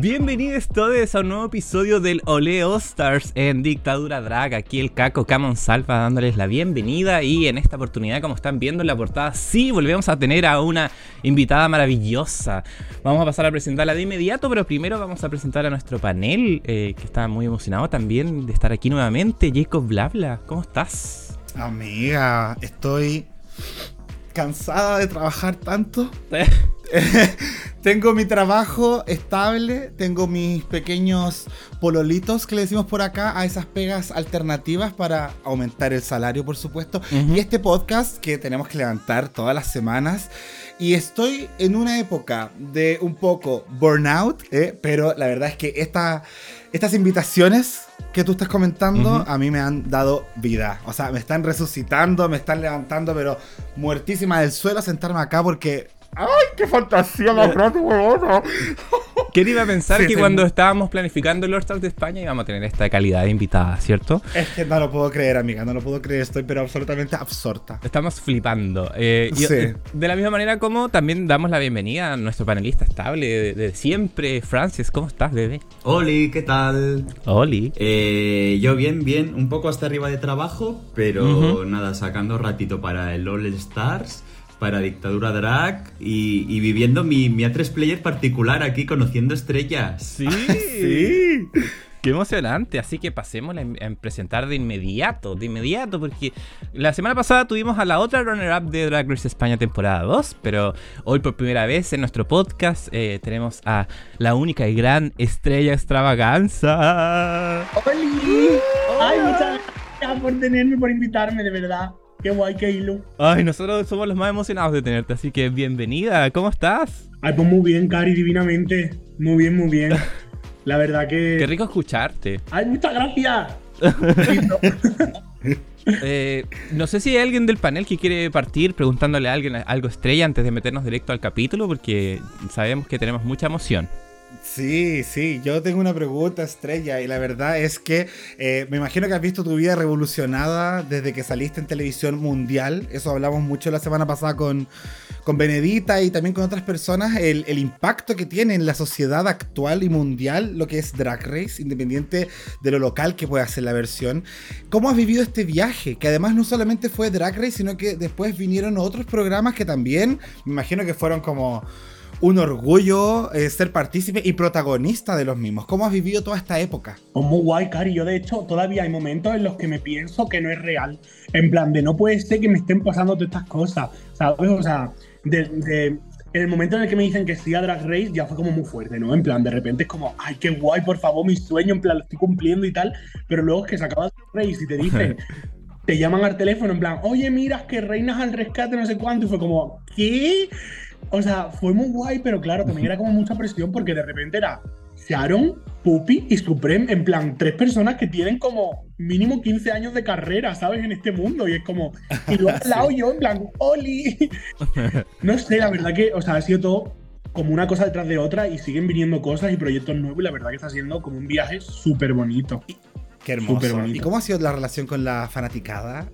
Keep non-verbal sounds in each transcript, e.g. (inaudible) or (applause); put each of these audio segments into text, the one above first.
Bienvenidos todos a un nuevo episodio del Ole All Stars en Dictadura Drag. Aquí el Caco Camon Salva dándoles la bienvenida y en esta oportunidad, como están viendo en la portada, sí volvemos a tener a una invitada maravillosa. Vamos a pasar a presentarla de inmediato, pero primero vamos a presentar a nuestro panel, eh, que está muy emocionado también de estar aquí nuevamente. Jacob Blabla, ¿cómo estás? Amiga, estoy cansada de trabajar tanto. (laughs) (laughs) tengo mi trabajo estable, tengo mis pequeños pololitos que le decimos por acá a esas pegas alternativas para aumentar el salario, por supuesto. Y este podcast que tenemos que levantar todas las semanas. Y estoy en una época de un poco burnout, ¿eh? pero la verdad es que esta, estas invitaciones que tú estás comentando a mí me han dado vida. O sea, me están resucitando, me están levantando, pero muertísima del suelo a sentarme acá porque ¡Ay, qué fantasía más grande, huevona! (laughs) ¿Quién iba a pensar que cuando estábamos planificando el Lord Stars de España íbamos a tener esta calidad de invitada, ¿cierto? Es que no lo puedo creer, amiga, no lo puedo creer, estoy pero absolutamente absorta. Estamos flipando. Eh, sí. Eh, de la misma manera como también damos la bienvenida a nuestro panelista estable de, siempre, Francis, ¿cómo estás, bebé? Oli, ¿qué tal? Oli. Eh, yo bien, bien, un poco hasta arriba de trabajo, pero nada, sacando ratito para el All Stars para Dictadura Drag y, viviendo mi, mi A3 Player particular aquí, conociendo estrellas. Sí, (laughs) sí. Qué emocionante, así que pasemos a, presentar de inmediato, de inmediato, porque la semana pasada tuvimos a la otra runner-up de Drag Race España temporada 2, pero hoy por primera vez en nuestro podcast eh, tenemos a la única y gran estrella extravaganza. ¡Holi! ¡Ay, muchas gracias por tenerme, por invitarme, de verdad! Qué guay, qué hilo. Ay, nosotros somos los más emocionados de tenerte, así que bienvenida. ¿Cómo estás? Ay, pues muy bien, Cari, divinamente. Muy bien, muy bien. (laughs) La verdad que. Qué rico escucharte. ¡Ay, muchas gracias! (laughs) eh, no sé si hay alguien del panel que quiere partir preguntándole a alguien algo estrella antes de meternos directo al capítulo, porque sabemos que tenemos mucha emoción. Sí, sí, yo tengo una pregunta estrella y la verdad es que eh, me imagino que has visto tu vida revolucionada desde que saliste en televisión mundial, eso hablamos mucho la semana pasada con, con Benedita y también con otras personas, el, el, impacto que tiene en la sociedad actual y mundial lo que es Drag Race, independiente de lo local que pueda ser la versión. ¿Cómo has vivido este viaje? Que además no solamente fue Drag Race, sino que después vinieron otros programas que también, me imagino que fueron como un orgullo eh, ser partícipe y protagonista de los mismos. ¿Cómo has vivido toda esta época? Pues muy guay, Cari. Yo, de hecho, todavía hay momentos en los que me pienso que no es real. En plan, de no puede ser que me estén pasando todas estas cosas, ¿sabes? O sea, de, en el momento en el que me dicen que sí a Drag Race, ya fue como muy fuerte, ¿no? En plan, de repente es como, ay, qué guay, por favor, mi sueño, en plan, lo estoy cumpliendo y tal. Pero luego es que se acaba Drag Race y te dicen, te llaman al teléfono, en plan, oye, miras que reinas al rescate, no sé cuánto. Y fue como, ¿qué? O sea, fue muy guay, pero claro, también era como mucha presión porque de repente era Sharon, Puppy y Supreme, en plan, tres personas que tienen como mínimo 15 años de carrera, ¿sabes? En este mundo. Y es como, y luego al (laughs) lado yo, en plan, ¡Oli! (laughs) no sé, la verdad que, o sea, ha sido todo como una cosa detrás de otra y siguen viniendo cosas y proyectos nuevos y la verdad que está siendo como un viaje súper bonito. Qué hermoso. ¿Y cómo ha sido la relación con la fanaticada?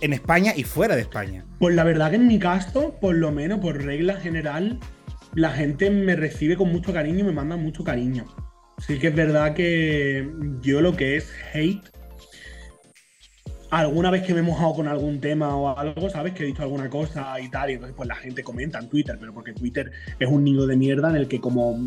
En España y fuera de España. Pues la verdad que en mi caso, por lo menos por regla general, la gente me recibe con mucho cariño y me manda mucho cariño. Sí que es verdad que yo lo que es hate, alguna vez que me he mojado con algún tema o algo, ¿sabes? Que he dicho alguna cosa y tal, y entonces pues la gente comenta en Twitter, pero porque Twitter es un nido de mierda en el que como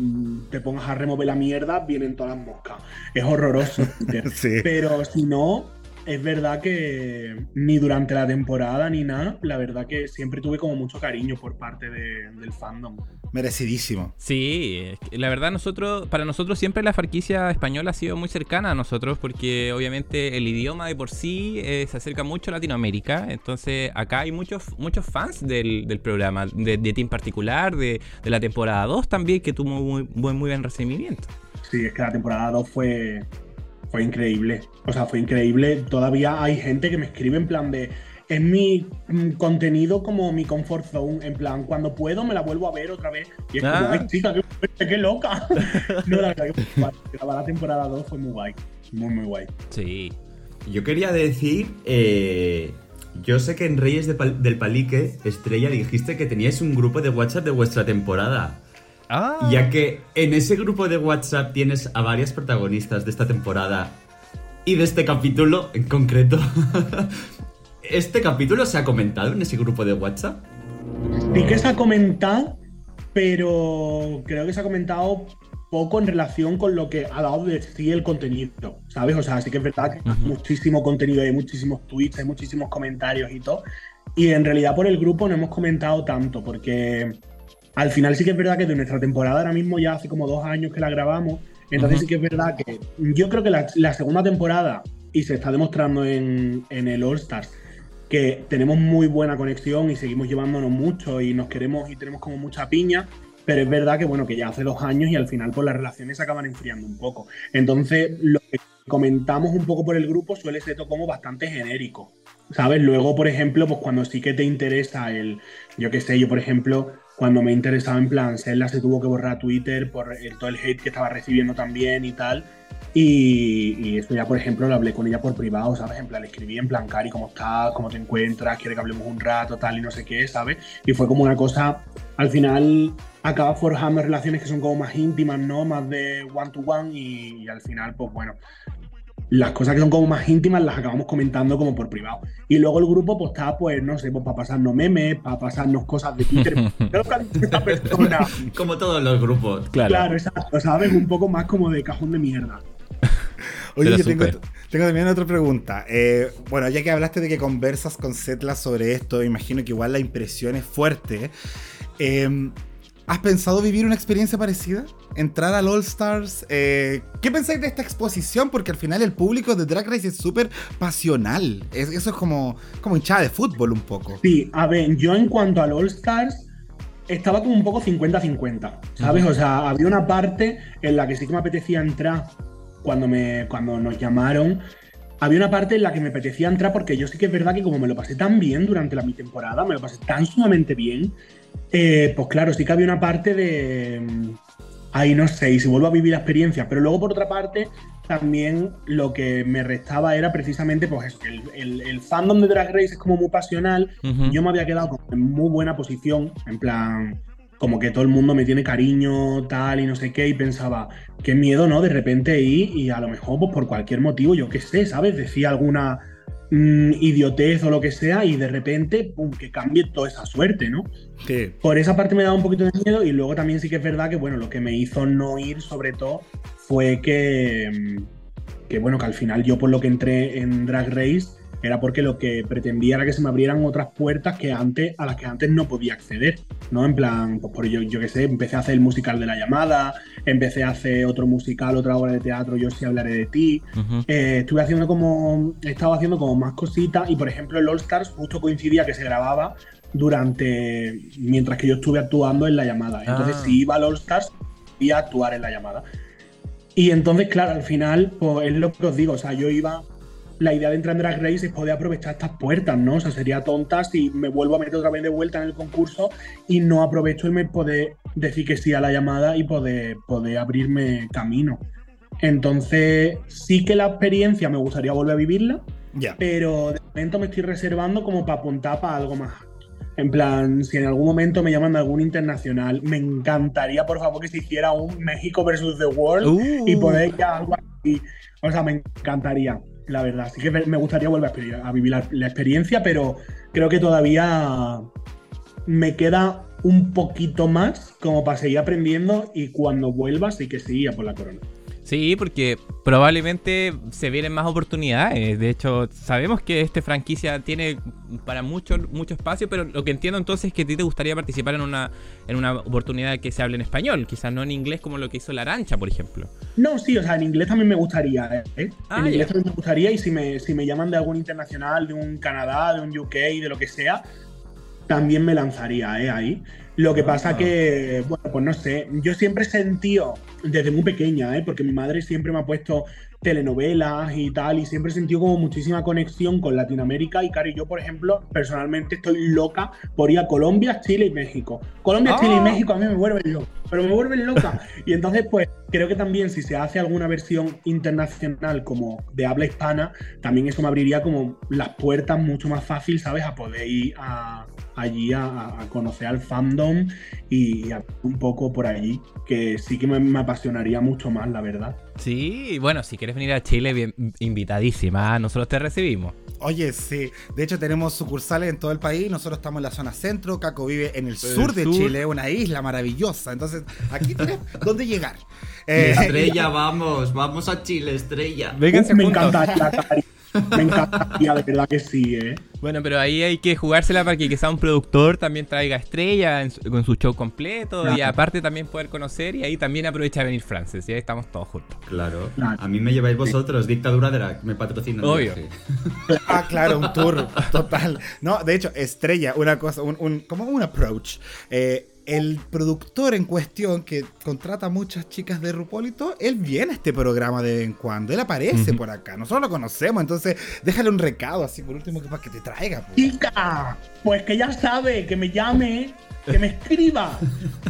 te pongas a remover la mierda, vienen todas las moscas. Es horroroso (laughs) sí. Pero si no, es verdad que ni durante la temporada ni nada, la verdad que siempre tuve como mucho cariño por parte del fandom. Merecidísimo. Sí, la verdad nosotros, para nosotros siempre la franquicia española ha sido muy cercana a nosotros porque obviamente el idioma de por sí eh, se acerca mucho a Latinoamérica, entonces acá hay muchos, muchos fans del, programa, de, ti en particular, de, la temporada 2 también, que tuvo muy, muy, muy buen recibimiento. Sí, es que la temporada 2 fue, fue increíble. O sea, fue increíble. Todavía hay gente que me escribe en plan de. es mi mm, contenido como mi comfort zone. En plan, cuando puedo me la vuelvo a ver otra vez. Y es como, Ah. ay, chica, qué, qué loca. (laughs) no, la verdad que fue guay. Grabar la temporada 2 fue muy guay. Muy, muy guay. Sí. Yo quería decir, eh, yo sé que en Reyes de Pal- del Palique, Estrella, dijiste que teníais un grupo de WhatsApp de vuestra temporada. Ah. Ya que en ese grupo de WhatsApp tienes a varias protagonistas de esta temporada y de este capítulo en concreto. (laughs) ¿Este capítulo se ha comentado en ese grupo de WhatsApp? Sí que se ha comentado, pero creo que se ha comentado poco en relación con lo que ha dado de sí el contenido, ¿sabes? O sea, sí que es verdad que hay muchísimo contenido, hay muchísimos tweets, hay muchísimos comentarios y todo. Y en realidad por el grupo no hemos comentado tanto, porque al final sí que es verdad que de nuestra temporada ahora mismo ya hace como dos años que la grabamos, entonces sí que es verdad que yo creo que la, la segunda temporada, y se está demostrando en, en el All Stars, que tenemos muy buena conexión y seguimos llevándonos mucho y nos queremos y tenemos como mucha piña, pero es verdad que bueno, que ya hace dos años y al final pues las relaciones se acaban enfriando un poco. Entonces, lo que comentamos un poco por el grupo suele ser todo como bastante genérico, ¿sabes? Luego, por ejemplo, pues cuando sí que te interesa el, yo qué sé, yo por ejemplo, cuando me interesaba en plan, Zelda se tuvo que borrar Twitter por el- todo el hate que estaba recibiendo también y tal. Y, y eso ya, por ejemplo, lo hablé con ella por privado, ¿sabes? En plan, le escribí en plan, Cari, ¿cómo estás? ¿Cómo te encuentras? ¿Quiere que hablemos un rato? Tal y no sé qué, ¿sabes? Y fue como una cosa, al final acaba forjando relaciones que son como más íntimas, ¿no? Más de one to one y, y al final, pues bueno, las cosas que son como más íntimas las acabamos comentando como por privado. Y luego el grupo pues está, pues, no sé, pues para pasarnos memes, para pasarnos cosas de Twitter. (laughs) Esta persona. Como todos los grupos. Claro. Claro, exacto, ¿sabes? Un poco más como de cajón de mierda. Oye, yo tengo también otra pregunta. Eh, bueno, ya que hablaste de que conversas con Setla sobre esto, imagino que igual la impresión es fuerte. Eh, ¿Has pensado vivir una experiencia parecida? ¿Entrar al All Stars? Eh, ¿Qué pensáis de esta exposición? Porque al final el público de Drag Race es súper pasional. Es- eso es como, como hinchada de fútbol un poco. Sí, a ver, yo en cuanto al All Stars estaba como un poco 50-50, ¿sabes? O sea, había una parte en la que sí que me apetecía entrar cuando, me, cuando nos llamaron. Había una parte en la que me apetecía entrar porque yo sí que es verdad que como me lo pasé tan bien durante la, mi temporada, me lo pasé tan sumamente bien, eh, pues claro, sí que había una parte de... mm, Ahí no sé, y si vuelvo a vivir la experiencia. Pero luego, por otra parte, también lo que me restaba era precisamente, pues el, el- el fandom de Drag Race es como muy pasional. Yo me había quedado en muy buena posición, en plan, como que todo el mundo me tiene cariño, tal, y no sé qué, y pensaba, qué miedo, ¿no? De repente ir y a lo mejor, pues por cualquier motivo, yo qué sé, ¿sabes? Decía alguna mm, idiotez o lo que sea, y de repente, pum, que cambie toda esa suerte, ¿no? Sí. Por esa parte me daba un poquito de miedo y luego también sí que es verdad que, bueno, lo que me hizo no ir sobre todo fue que, mm, que bueno, que al final yo por lo que entré en Drag Race era porque lo que pretendía era que se me abrieran otras puertas que antes, a las que antes no podía acceder, ¿no? En plan, pues por yo, yo qué sé, empecé a hacer el musical de la llamada, empecé a hacer otro musical, otra obra de teatro, yo sí hablaré de ti, eh, estuve haciendo como. He estado haciendo como más cositas. Y por ejemplo, el All Stars justo coincidía que se grababa durante. mientras que yo estuve actuando en la llamada. Entonces, Ah. si iba al All Stars, iba a actuar en la llamada. Y entonces, claro, al final, pues es lo que os digo. O sea, yo iba. La idea de entrar en Drag Race es poder aprovechar estas puertas, ¿no? O sea, sería tonta si me vuelvo a meter otra vez de vuelta en el concurso y no aprovecho el me poder decir que sí a la llamada y poder, poder abrirme camino. Entonces, sí que la experiencia me gustaría volver a vivirla, Ya. pero de momento me estoy reservando como para apuntar para algo más. En plan, si en algún momento me llaman de algún internacional, me encantaría, por favor, que se hiciera un México versus The World Uh. y poder ya algo así. O sea, me encantaría, la verdad. Sí que me gustaría volver a vivir la, experiencia, pero creo que todavía me queda un poquito más como para seguir aprendiendo y cuando vuelva sí que seguía por la corona. Sí, porque probablemente se vienen más oportunidades. De hecho, sabemos que esta franquicia tiene para mucho, mucho espacio, pero lo que entiendo entonces es que a ti te gustaría participar en una, en una oportunidad que se hable en español, quizás no en inglés como lo que hizo La Arancha, por ejemplo. No, sí, o sea, en inglés también me gustaría, ¿eh? Ah, en inglés también me gustaría y si me, si me llaman de algún internacional, de un Canadá, de un UK, de lo que sea, también me lanzaría ¿eh? ahí. Lo que pasa que, bueno, pues no sé, yo siempre he sentido, desde muy pequeña, ¿eh? porque mi madre siempre me ha puesto telenovelas y tal, y siempre he sentido como muchísima conexión con Latinoamérica. Y Cari, yo, por ejemplo, personalmente estoy loca por ir a Colombia, Chile y México. Colombia, Chile y Ah. México a mí me vuelven loca, pero me vuelven loca. Y entonces, pues, creo que también si se hace alguna versión internacional como de habla hispana, también eso me abriría como las puertas mucho más fácil, ¿sabes? A poder ir a- allí a, a conocer al fandom y, a- un poco por allí, que sí que me, me apasionaría mucho más, la verdad. Sí, bueno, si quieres venir a Chile, bien, invitadísima, nosotros te recibimos. Oye, sí. De hecho, tenemos sucursales en todo el país. Nosotros estamos en la zona centro. Caco vive en el El sur de sur. Chile, una isla maravillosa. Entonces, aquí tienes (laughs) dónde llegar. Eh, Estrella, vamos, vamos a Chile, Estrella. Vénganse me juntos. encantaría, Cari. (laughs) Me encantaría, de verdad que sí, ¿eh? Bueno, pero ahí hay que jugársela para que quizá un productor también traiga estrella en su- con su show completo y aparte también poder conocer y ahí también aprovecha de venir Frances y ahí estamos todos juntos. Claro. Claro. A mí me lleváis vosotros, Dictadura Drag, me patrocinan. Obvio. Sí. Ah, claro, un tour total. No, de hecho, Estrella, una cosa, un, un- como un approach. Eh, el productor en cuestión que contrata a muchas chicas de todo, él viene a este programa de vez en cuando. Él aparece por acá. Nosotros lo conocemos, entonces déjale un recado así por último que para que te traiga. pues. Chica, pues que ya sabe, que me llame, que me escriba.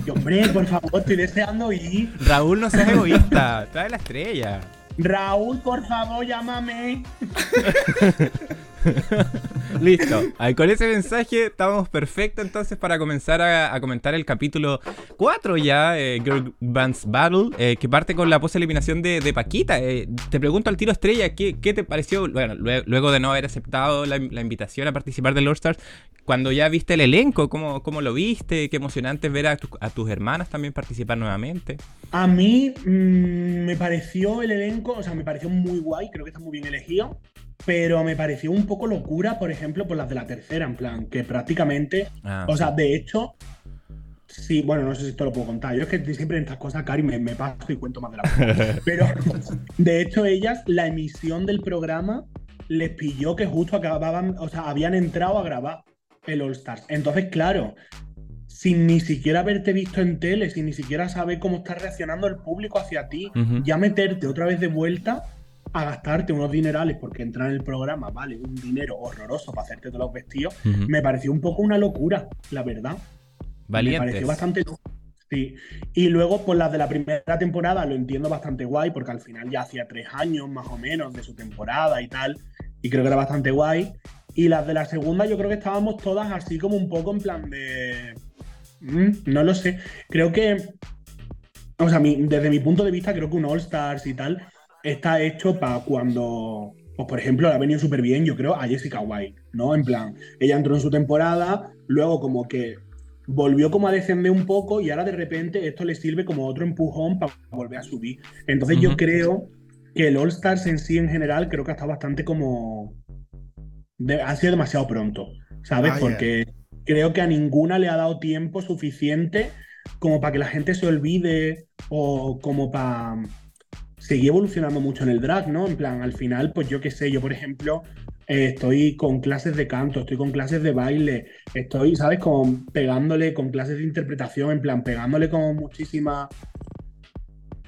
Y hombre, por favor, estoy deseando ir. Raúl, no seas egoísta, trae la estrella. Raúl, por favor, llámame. (laughs) (laughs) Listo. Con ese mensaje estamos perfectos entonces para comenzar a, comentar el capítulo 4 ya, eh, Girl Bands Battle, eh, que parte con la pose eliminación de, de Paquita. Eh, te pregunto al tiro estrella, ¿qué, qué te pareció? Bueno, lue- luego de no haber aceptado la, invitación a participar del All Stars, cuando ya viste el elenco, ¿cómo, cómo lo viste? Qué emocionante ver a tus hermanas también participar nuevamente. A mí mm, me pareció el elenco, o sea, me pareció muy guay, creo que está muy bien elegido, pero me pareció un poco locura, por ejemplo, por las de la tercera, en plan, que prácticamente, Ah, o sea, de hecho, sí, bueno, no sé si esto lo puedo contar, yo es que siempre en estas cosas, Cari, me, me paso y cuento más de la (laughs) cuenta. pero de hecho ellas, la emisión del programa les pilló que justo acababan, o sea, habían entrado a grabar el All Stars. Entonces, claro, sin ni siquiera haberte visto en tele, sin ni siquiera saber cómo está reaccionando el público hacia ti, ya meterte otra vez de vuelta a gastarte unos dinerales porque entrar en el programa vale un dinero horroroso para hacerte todos los vestidos, me pareció un poco una locura, la verdad. Me Valientes. pareció bastante. Sí. Y luego, pues las de la primera temporada lo entiendo bastante guay, porque al final ya hacía tres años más o menos de su temporada y tal. Y creo que era bastante guay. Y las de la segunda, yo creo que estábamos todas así como un poco en plan de. Mm, no lo sé. Creo que. O sea, mi- desde mi punto de vista, creo que un All Stars y tal está hecho para cuando. Pues por ejemplo, le ha venido súper bien, yo creo, a Jessica White, ¿no? En plan, ella entró en su temporada, luego como que volvió como a descender un poco y ahora de repente esto le sirve como otro empujón para volver a subir. Entonces yo creo que el All Stars en sí en general creo que está bastante como... de- ha sido demasiado pronto, ¿sabes? Ah. Porque creo que a ninguna le ha dado tiempo suficiente como para que la gente se olvide o como para seguir evolucionando mucho en el drag, ¿no? En plan, al final, pues yo qué sé, yo por ejemplo eh, estoy con clases de canto, estoy con clases de baile, estoy, ¿sabes? Con pegándole con clases de interpretación, en plan, pegándole como muchísima,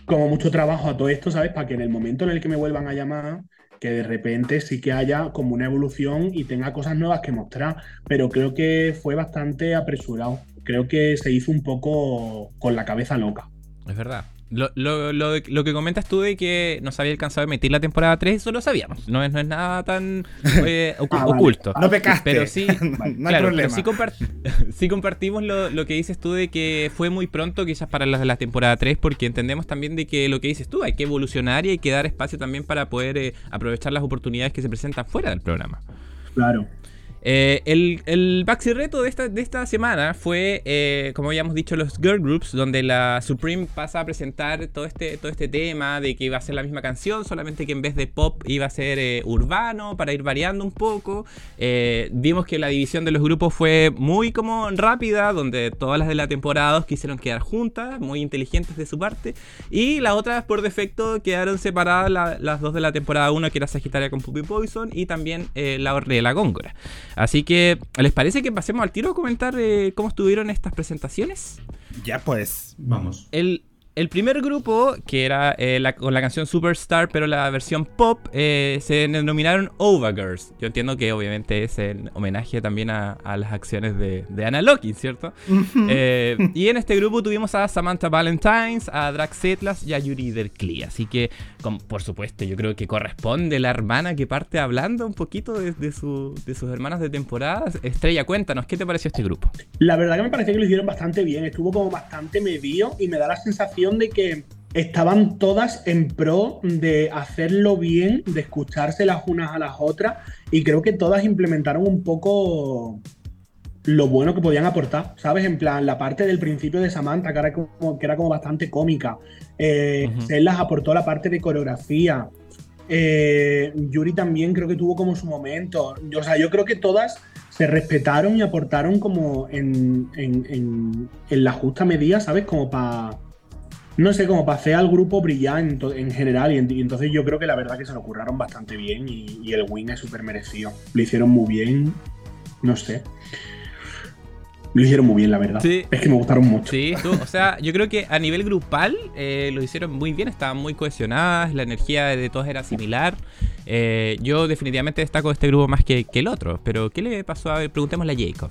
como mucho trabajo a todo esto, ¿sabes? Para que en el momento en el que me vuelvan a llamar, que de repente sí que haya como una evolución y tenga cosas nuevas que mostrar, pero creo que fue bastante apresurado. Creo que se hizo un poco con la cabeza loca. Es verdad. Lo, lo, lo, lo que comentas tú de que no se había alcanzado a emitir la temporada 3, eso lo sabíamos. No es, no es nada tan (laughs) eh, ocu- Ah, vale. oculto. No pecaste. Pero sí, (laughs) no hay claro, pero problema. sí, compart- (laughs) sí compartimos lo, lo que dices tú de que fue muy pronto quizás para las de la temporada 3 porque entendemos también de que lo que dices tú hay que evolucionar y hay que dar espacio también para poder eh, aprovechar las oportunidades que se presentan fuera del programa. Claro. Eh, el, el Reto de esta, de esta semana fue, eh, como habíamos dicho, los Girl Groups, donde la Supreme pasa a presentar todo este, todo este tema de que iba a ser la misma canción, solamente que en vez de pop iba a ser eh, urbano, para ir variando un poco. Eh, vimos que la división de los grupos fue muy como rápida, donde todas las de la temporada 2 quisieron quedar juntas, muy inteligentes de su parte, y las otras por defecto quedaron separadas la- las dos de la temporada 1, que era Sagitaria con Puppy Poison, y también la de la Góngora. Así que, ¿les parece que pasemos al tiro a comentar eh, cómo estuvieron estas presentaciones? Ya pues. Vamos. El, el primer grupo, que era eh, la- con la canción Superstar, pero la versión pop, eh, se denominaron Ovagirls. Yo entiendo que obviamente es en homenaje también a, a las acciones de, de Anna Loki, ¿cierto? Eh, y en este grupo tuvimos a Samantha Valentines, a Drax Setlas y a Yuri Derkli. Así que, con- por supuesto, yo creo que corresponde la hermana que parte hablando un poquito de, de su- de sus hermanas de temporada. Estrella, cuéntanos, ¿qué te pareció este grupo? La verdad que me pareció que lo hicieron bastante bien, estuvo como bastante medio y me da la sensación de que estaban todas en pro de hacerlo bien, de escucharse las unas a las otras y creo que todas implementaron un poco lo bueno que podían aportar, ¿sabes? En plan, la parte del principio de Samantha, que era como, que era como bastante cómica. Eh. Sellas aportó la parte de coreografía. Eh, Yuri también creo que tuvo como su momento. O sea, yo creo que todas se respetaron y aportaron como en, en- en- en la justa medida, ¿sabes? Como para. No sé, como para hacer al grupo brillar en, general. Y, en- y entonces yo creo que la verdad que se lo curraron bastante bien y, y el win es súper merecido. Lo hicieron muy bien. No sé. Lo hicieron muy bien, la verdad. Sí. Es que me gustaron mucho. Sí, tú, o sea, yo creo que a nivel grupal eh, lo hicieron muy bien, estaban muy cohesionadas, la energía de todos era similar. Eh, yo definitivamente destaco este grupo más que, que el otro, pero ¿qué le pasó? A ver, preguntémosle a Jacob.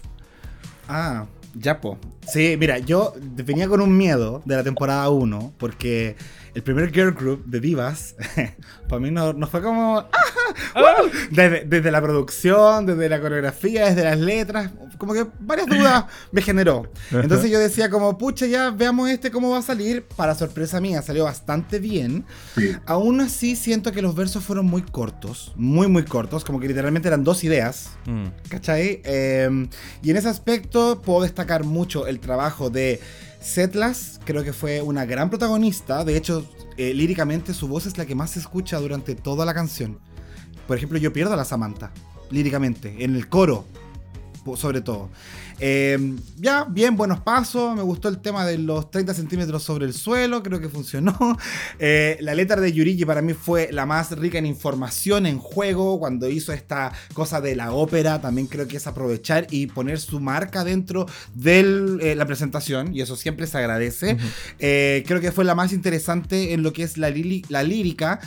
Ah, ya po. Sí, mira, yo venía con un miedo de la temporada 1 porque el primer girl group de divas, (laughs) para mí no, no fue como... (laughs) ¡ah! ¡wow! Desde, desde la producción, desde la coreografía, desde las letras, como que varias dudas (laughs) me generó. Entonces yo decía como, pucha, ya veamos este cómo va a salir. Para sorpresa mía, salió bastante bien. Aún así siento que los versos fueron muy cortos, muy muy cortos, como que literalmente eran dos ideas. Mm. ¿Cachai? Eh, y en ese aspecto puedo destacar mucho el trabajo de Setlas, creo que fue una gran protagonista, de hecho, eh, líricamente su voz es la que más se escucha durante toda la canción. Por ejemplo, yo pierdo a la Samantha, líricamente, en el coro, sobre todo. Eh, ya, bien, buenos pasos. Me gustó el tema de los 30 centímetros sobre el suelo. Creo que funcionó. (laughs) Eh, la letra de Yurigi para mí fue la más rica en información, en juego. Cuando hizo esta cosa de la ópera, también creo que es aprovechar y poner su marca dentro de la presentación. Y eso siempre se agradece. Eh, creo que fue la más interesante en lo que es la, la lírica.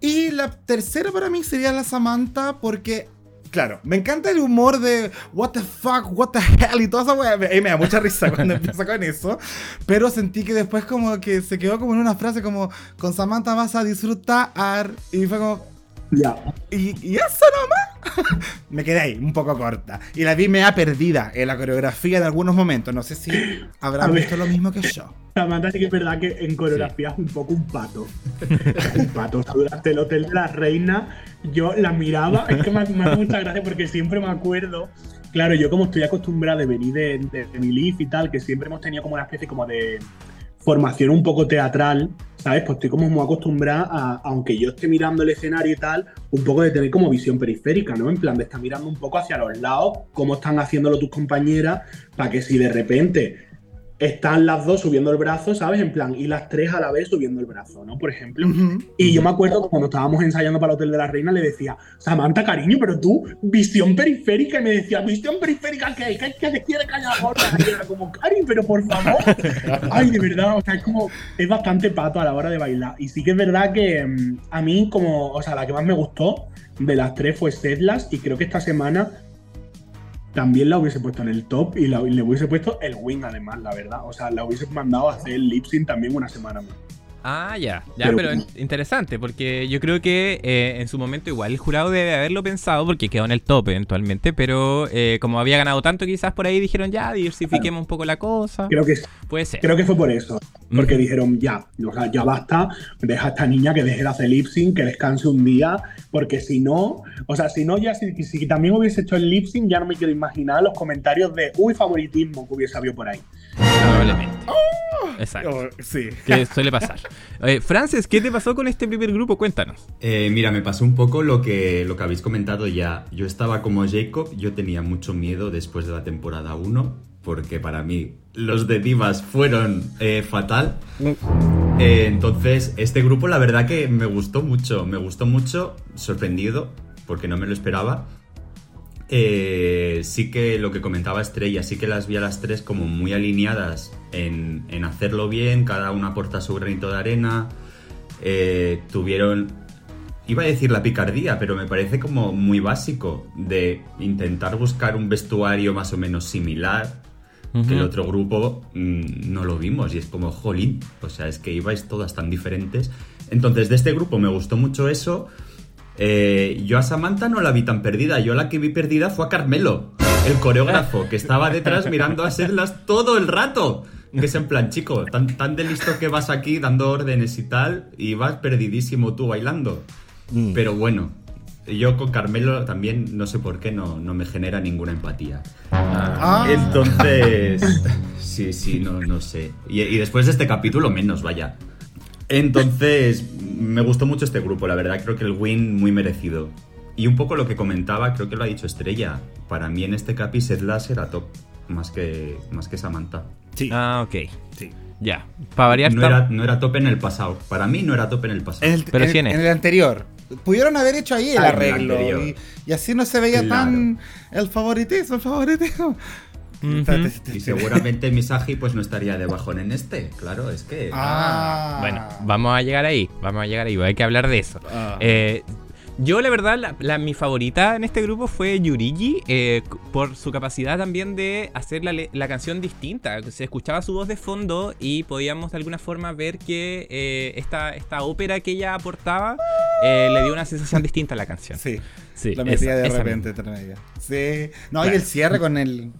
Y la tercera para mí sería la Samantha, porque Claro, me encanta el humor de what the fuck, what the hell y toda esa weá. Me, me da mucha risa (laughs) cuando empieza con eso. Pero sentí que después como que se quedó como en una frase como con Samantha vas a disfrutar. Y fue como, Ya. ¿y, y eso nomás? (laughs) me quedé ahí, un poco corta. Y la vi media perdida en la coreografía en algunos momentos. No sé si (clears throat) ver. visto lo mismo que yo. Samantha sí que es verdad que en coreografía es un poco un pato. (laughs) un pato. O sea, durante el Hotel de la Reina yo la miraba, es que me, me hace mucha gracia porque siempre me acuerdo, claro, yo como estoy acostumbrada de venir de, de, de mi Leaf y tal, que siempre hemos tenido como una especie como de formación un poco teatral, ¿sabes? Pues estoy como muy acostumbrada a, aunque yo esté mirando el escenario y tal, un poco de tener como visión periférica, ¿no? En plan de estar mirando un poco hacia los lados, cómo están haciéndolo tus compañeras, para que si de repente están las dos subiendo el brazo, ¿sabes? En plan, y las tres a la vez subiendo el brazo, ¿no? Por ejemplo. Y yo me acuerdo que cuando estábamos ensayando para el Hotel de la Reina, le decía, Samantha, cariño, pero tú, visión periférica. Y me decía, visión periférica, ¿qué? ¿Qué, qué te quiere callar ahora? Y era como, Cari, pero por favor. (laughs) Ay, de verdad, o sea, es como, es bastante pato a la hora de bailar. Y sí que es verdad que mm, a mí, como, o sea, la que más me gustó de las tres fue Sedlas. Y creo que esta semana también la hubiese puesto en el top y, la- le hubiese puesto el win además, la verdad. O sea, la hubiese mandado a hacer el lip sync también una semana más. Ah, ya, ya, Pero- pero, in- interesante, porque yo creo que eh, en su momento igual el jurado debe haberlo pensado, porque quedó en el top eventualmente, pero eh, como había ganado tanto, quizás por ahí dijeron ya, diversifiquemos un poco la cosa. Creo que, Puede ser. creo que fue por eso. Porque Ujú. dijeron, ya, o sea, ya basta, deja a esta niña que deje de hacer lip sync, que descanse un día, porque si no, o sea, si no, ya si, si también hubiese hecho el lip sync, ya no me quiero imaginar los comentarios de, uy, favoritismo que hubiese habido por ahí. Probablemente. Exacto. Oh, sí. Que suele pasar. (laughs) Eh, Frances, ¿qué te pasó con este primer grupo? Cuéntanos. Eh, mira, me pasó un poco lo que, lo que habéis comentado ya. Yo estaba como Jacob, yo tenía mucho miedo después de la temporada 1, porque para mí los de Divas fueron eh, fatal. Eh, entonces, este grupo la verdad que me gustó mucho, me gustó mucho, sorprendido, porque no me lo esperaba. Eh, sí que lo que comentaba Estrella, sí que las vi a las tres como muy alineadas en, en hacerlo bien, cada una aporta su granito de arena. Eh, tuvieron, iba a decir la picardía, pero me parece como muy básico de intentar buscar un vestuario más o menos similar. Que el otro grupo mm, no lo vimos y es como, jolín, o sea, es que ibais todas tan diferentes. Entonces, de este grupo me gustó mucho eso. Eh, yo a Samantha no la vi tan perdida, yo la que vi perdida fue a Carmelo, el coreógrafo, que estaba detrás mirando a Sedlas todo el rato. Que es en plan, chico, tan, tan de listo que vas aquí dando órdenes y tal, y vas perdidísimo tú bailando. Mm. Pero bueno, yo con Carmelo también, no sé por qué, no, no me genera ninguna empatía. Ah. Entonces, sí, sí, no, no sé. Y, y después de este capítulo, menos, vaya. Entonces, me gustó mucho este grupo, la verdad, creo que el win muy merecido. Y un poco lo que comentaba, creo que lo ha dicho Estrella. Para mí en este capi, Seth Lass era top, más que, más que Samantha. Sí. Ah, ok. sí. Ya. Para variar, No era, no era top en el pasado. Para mí no era top en el pasado. El, Pero sí en el anterior. Pudieron haber hecho ahí el Ah, en el arreglo. anterior. Y, y así no se veía Claro. tan el favoritismo, el favoritismo. Y seguramente Misagi pues no estaría de bajón en este. Claro, es que... Ah. Bueno, vamos a llegar ahí. Vamos a llegar ahí. Hay que hablar de eso. Ah. Eh, yo, la verdad, la, la- mi favorita en este grupo fue Yurigi, eh, por su capacidad también de hacer la, la canción distinta. Se escuchaba su voz de fondo y podíamos de alguna forma ver que eh, esta, esta ópera que ella aportaba eh, le dio una sensación distinta a la canción. Sí. Sí, Lo metía esa- de repente entre. Sí. No, y Claro. el cierre con el.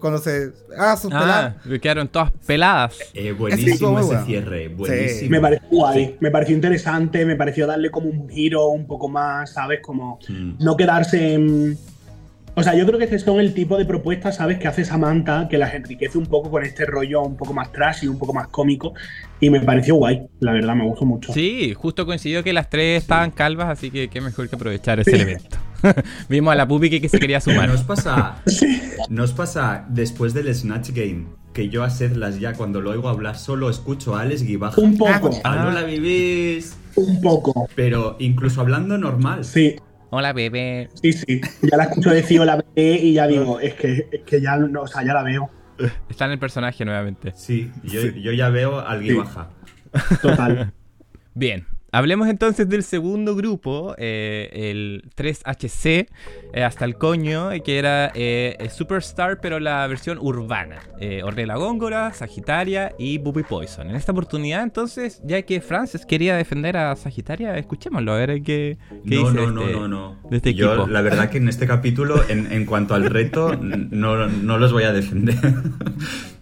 Cuando se. Ah, sus Ah, peladas. quedaron todas peladas. Eh, buenísimo ese bueno. cierre, Sí. buenísimo. Me pareció guay, me pareció interesante, me pareció darle como un giro un poco más, ¿sabes? Como Mm. no quedarse en... O sea, yo creo que este son el tipo de propuestas, ¿sabes? Que hace Samantha, que las enriquece un poco con este rollo un poco más trashy, un poco más cómico. Y me pareció guay, la verdad, me gustó mucho. Sí, justo coincidió que las tres estaban calvas, así que qué mejor que aprovechar ese elemento. (laughs) Vimos a la pupi que, que se quería sumar. Nos pasa, nos pasa después del Snatch Game que yo a Sedlas ya cuando lo oigo hablar solo escucho a Alex Guibaja. Un poco, Ah, no la vivís. un poco. Pero incluso hablando normal. Sí, Hola, bebé. sí, sí. Ya la escucho decir la bebé y ya digo, es que, es que ya, no, o sea, ya la veo. Está en el personaje nuevamente. Sí, yo, yo ya veo al Guibaja. Total. Bien, hablemos entonces del segundo grupo, eh, el 3HC, eh, hasta el coño, eh, que era eh, Superstar, pero la versión urbana. Ornella Góngora, Sagitaria y Bubi Poison. En esta oportunidad, entonces, ya que Frances quería defender a Sagitaria, escuchémoslo, a ver qué, qué No, dice no, no, este- no, no. de este Yo, equipo. la verdad que en este capítulo, en, en cuanto al reto, (laughs) no, no los voy a defender.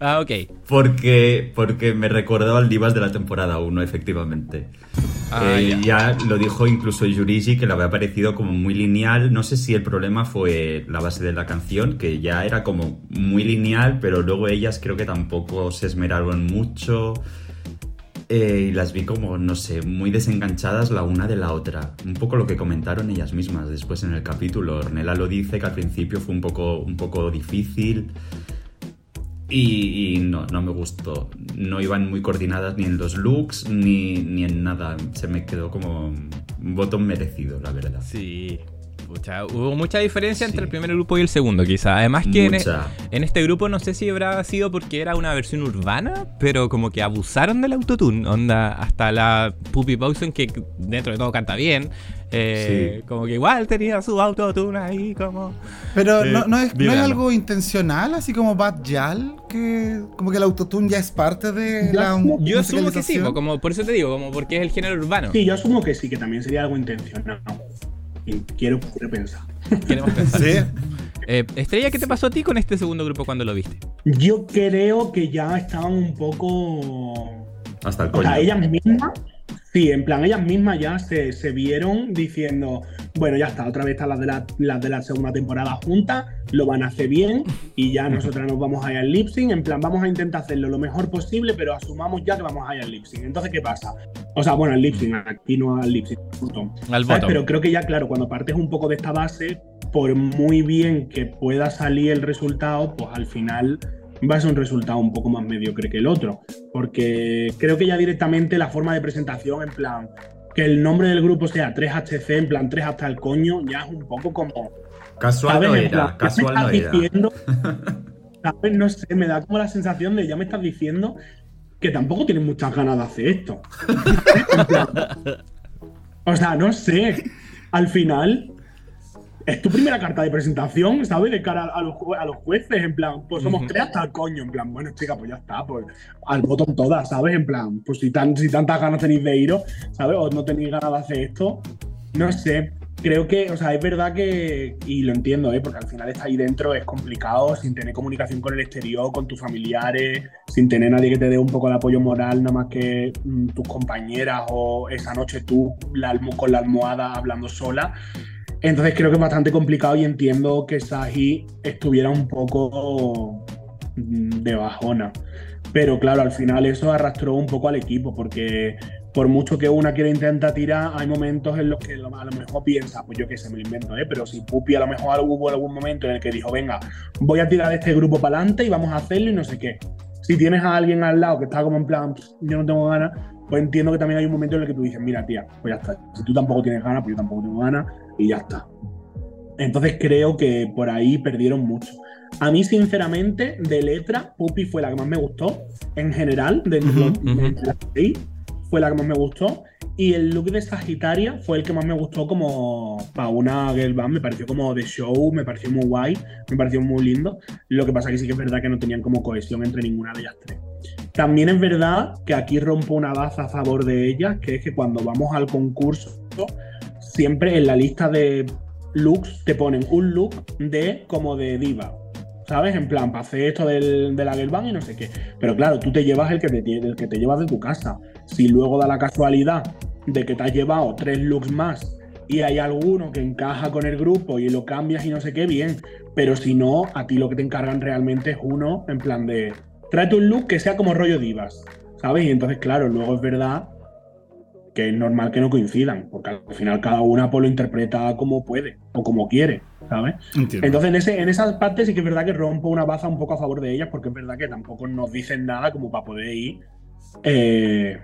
Ah, ok. Porque, porque me recordó al Divas de la temporada 1, efectivamente. Ah, Eh, ya. ya. lo dijo incluso Yurigi, que le había parecido como muy lineal. No sé si el problema fue la base de la canción, que ya era como muy lineal, pero luego ellas creo que tampoco se esmeraron mucho. Eh, y las vi como, no sé, muy desenganchadas la una de la otra. Un poco lo que comentaron ellas mismas después en el capítulo. Ornella lo dice que al principio fue un poco, un poco difícil. Y, y no, no me gustó. No iban muy coordinadas ni en los looks ni, ni en nada. Se me quedó como un botón merecido, la verdad. Sí. Pucha, hubo mucha diferencia entre el primer grupo y el segundo, quizá. Además que en, Mucha. en este grupo no sé si habrá sido porque era una versión urbana, pero como que abusaron del autotune. Onda, hasta la Puppy Poison, que dentro de todo canta bien. Eh, Sí. Como que igual tenía su autotune ahí, como. Pero Eh, no, no es, no es algo intencional, así como Bad Yal, que como que el autotune ya es parte de Yo la asumo- Yo asumo que sí, como, por eso te digo, como porque es el género urbano. Sí, yo asumo que sí, que también sería algo intencional. Quiero, quiero pensar. Queremos pensar. Sí. (laughs) Eh, Estrella, ¿qué te pasó a ti con este segundo grupo cuando lo viste? Yo creo que ya estaban un poco. Hasta el O coño. sea, ellas mismas. Sí, en plan, ellas mismas ya se, se vieron diciendo, bueno, ya está, otra vez están las de la, las de la segunda temporada juntas, lo van a hacer bien y ya nosotras nos vamos a ir al lip sync, en plan, vamos a intentar hacerlo lo mejor posible, pero asumamos ya que vamos a ir al lip sync. Entonces, ¿qué pasa? O sea, bueno, al lip sync, aquí no al lip sync. Al bottom. Pero creo que ya, claro, cuando partes un poco de esta base, por muy bien que pueda salir el resultado, pues al final va a ser un resultado un poco más mediocre que el otro. Porque creo que ya directamente la forma de presentación, en plan, que el nombre del grupo sea 3HC, en plan 3 hasta el coño, ya es un poco como. Casual ¿Sabes? no era, plan, ya me casual no estás era. diciendo- (laughs) ¿sabes? No sé, me da como la sensación de ya me estás diciendo que tampoco tienes muchas ganas de hacer esto. (laughs) O sea, no sé. Al final, es tu primera carta de presentación, ¿sabes? De cara a los, a los jueces, en plan, pues somos Ujú. tres hasta el coño, en plan, bueno, chica, pues ya está, pues al botón todas, ¿sabes? En plan, pues si, tan, si tantas ganas tenéis de iros, ¿sabes? O no tenéis ganas de hacer esto, no sé. Creo que, o sea, es verdad que, y lo entiendo, ¿eh? porque al final estar ahí dentro es complicado, sin tener comunicación con el exterior, con tus familiares, sin tener nadie que te dé un poco de apoyo moral, nada más que mm, tus compañeras o esa noche tú la con la almohada hablando sola. Entonces creo que es bastante complicado y entiendo que Saji estuviera un poco mm, de bajona. Pero claro, al final eso arrastró un poco al equipo, porque por mucho que una quiera intentar tirar, hay momentos en los que a lo mejor piensa, pues yo qué sé, me lo invento, ¿eh? pero si Pupi a lo mejor hubo algún momento en el que dijo, venga, voy a tirar este grupo para adelante y vamos a hacerlo y no sé qué. Si tienes a alguien al lado que está como en plan, "Pff, yo no tengo ganas, pues entiendo que también hay un momento en el que tú dices, mira, tía, pues ya está. Si tú tampoco tienes ganas, pues yo tampoco tengo ganas y ya está. Entonces creo que por ahí perdieron mucho. A mí, sinceramente, de letra, Puppy fue la que más me gustó. En general, de, de las seis, fue la que más me gustó. Y el look de Sagitaria fue el que más me gustó como para una girl band. Me pareció como de show, me pareció muy guay, me pareció muy lindo. Lo que pasa que sí que es verdad que no tenían como cohesión entre ninguna de ellas tres. También es verdad que aquí rompo una baza a favor de ellas, que es que cuando vamos al concurso, siempre en la lista de looks te ponen un look de como de diva. ¿Sabes? En plan, hacer esto del, de la y no sé qué. Pero claro, tú te llevas el que te, que te llevas de tu casa. Si luego da la casualidad de que te has llevado tres looks más y hay alguno que encaja con el grupo y lo cambias y no sé qué, bien. Pero si no, a ti lo que te encargan realmente es uno, en plan de, tráete un look que sea como rollo divas, ¿sabes? Y entonces, claro, luego es verdad que es normal que no coincidan, porque al final cada una pues, lo interpreta como puede o como quiere, ¿sabes? Entiendo. Entonces, en, ese, en esa parte sí que es verdad que rompo una baza un poco a favor de ellas, porque es verdad que tampoco nos dicen nada como para poder ir eh,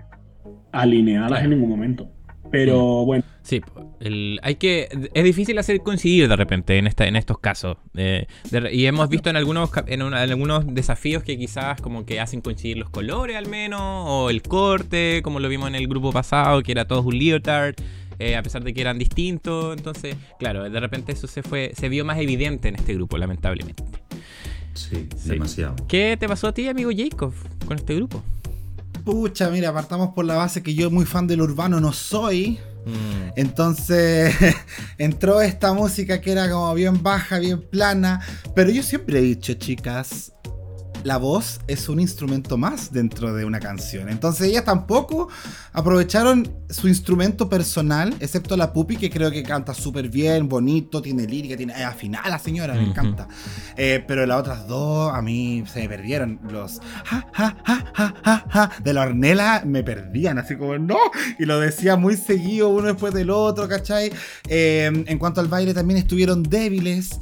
alineadas en ningún momento. Pero bueno, Sí, el- hay que es difícil hacer coincidir de repente en esta, en estos casos Eh, de y hemos visto en algunos en algunos desafíos que quizás como que hacen coincidir los colores al menos o el corte como lo vimos en el grupo pasado que era todos un leotard eh, a pesar de que eran distintos entonces claro de repente eso se fue se vio más evidente en este grupo lamentablemente Sí, Sí. demasiado. ¿qué te pasó a ti amigo Jacob con este grupo? Pucha, mira, partamos por la base que yo muy fan del urbano no soy. Mm, Entonces (laughs) entró esta música que era como bien baja, bien plana. Pero yo siempre he dicho, chicas, la voz es un instrumento más dentro de una canción. Entonces ellas tampoco aprovecharon su instrumento personal, excepto la Pupi, que creo que canta súper bien, bonito, tiene lírica, tiene eh, afinada la señora, me encanta. Eh, pero las otras dos a mí se me perdieron. Los ja, ja, ja, ja, ja, ja, de la Ornella me perdían, así como no. Y lo decía muy seguido uno después del otro, ¿cachai? Eh, en cuanto al baile también estuvieron débiles.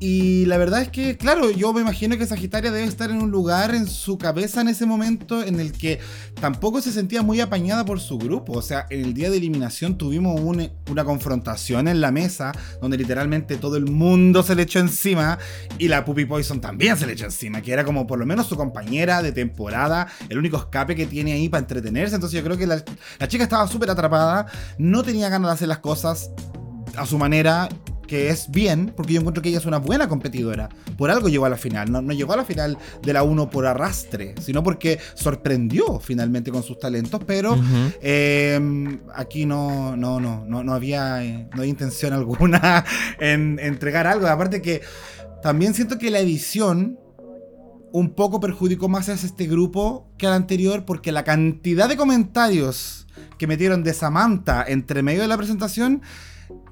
Y la verdad es que, claro, yo me imagino que Sagitaria debe estar en un lugar en su cabeza en ese momento en el que tampoco se sentía muy apañada por su grupo. O sea, en el día de eliminación tuvimos un- una confrontación en la mesa donde literalmente todo el mundo se le echó encima y la Puppy Poison también se le echó encima, que era como por lo menos su compañera de temporada, el único escape que tiene ahí para entretenerse. Entonces yo creo que la, la chica estaba súper atrapada, no tenía ganas de hacer las cosas a su manera, que es bien, porque yo encuentro que ella es una buena competidora. Por algo llegó a la final. No, no llegó a la final de la 1 por arrastre, sino porque sorprendió finalmente con sus talentos, pero eh, aquí no, no, no, no, no había, eh, no había intención (laughs) alguna en entregar algo. Aparte que también siento que la edición un poco perjudicó más a este grupo que al anterior porque la cantidad de comentarios que metieron de Samantha entre medio de la presentación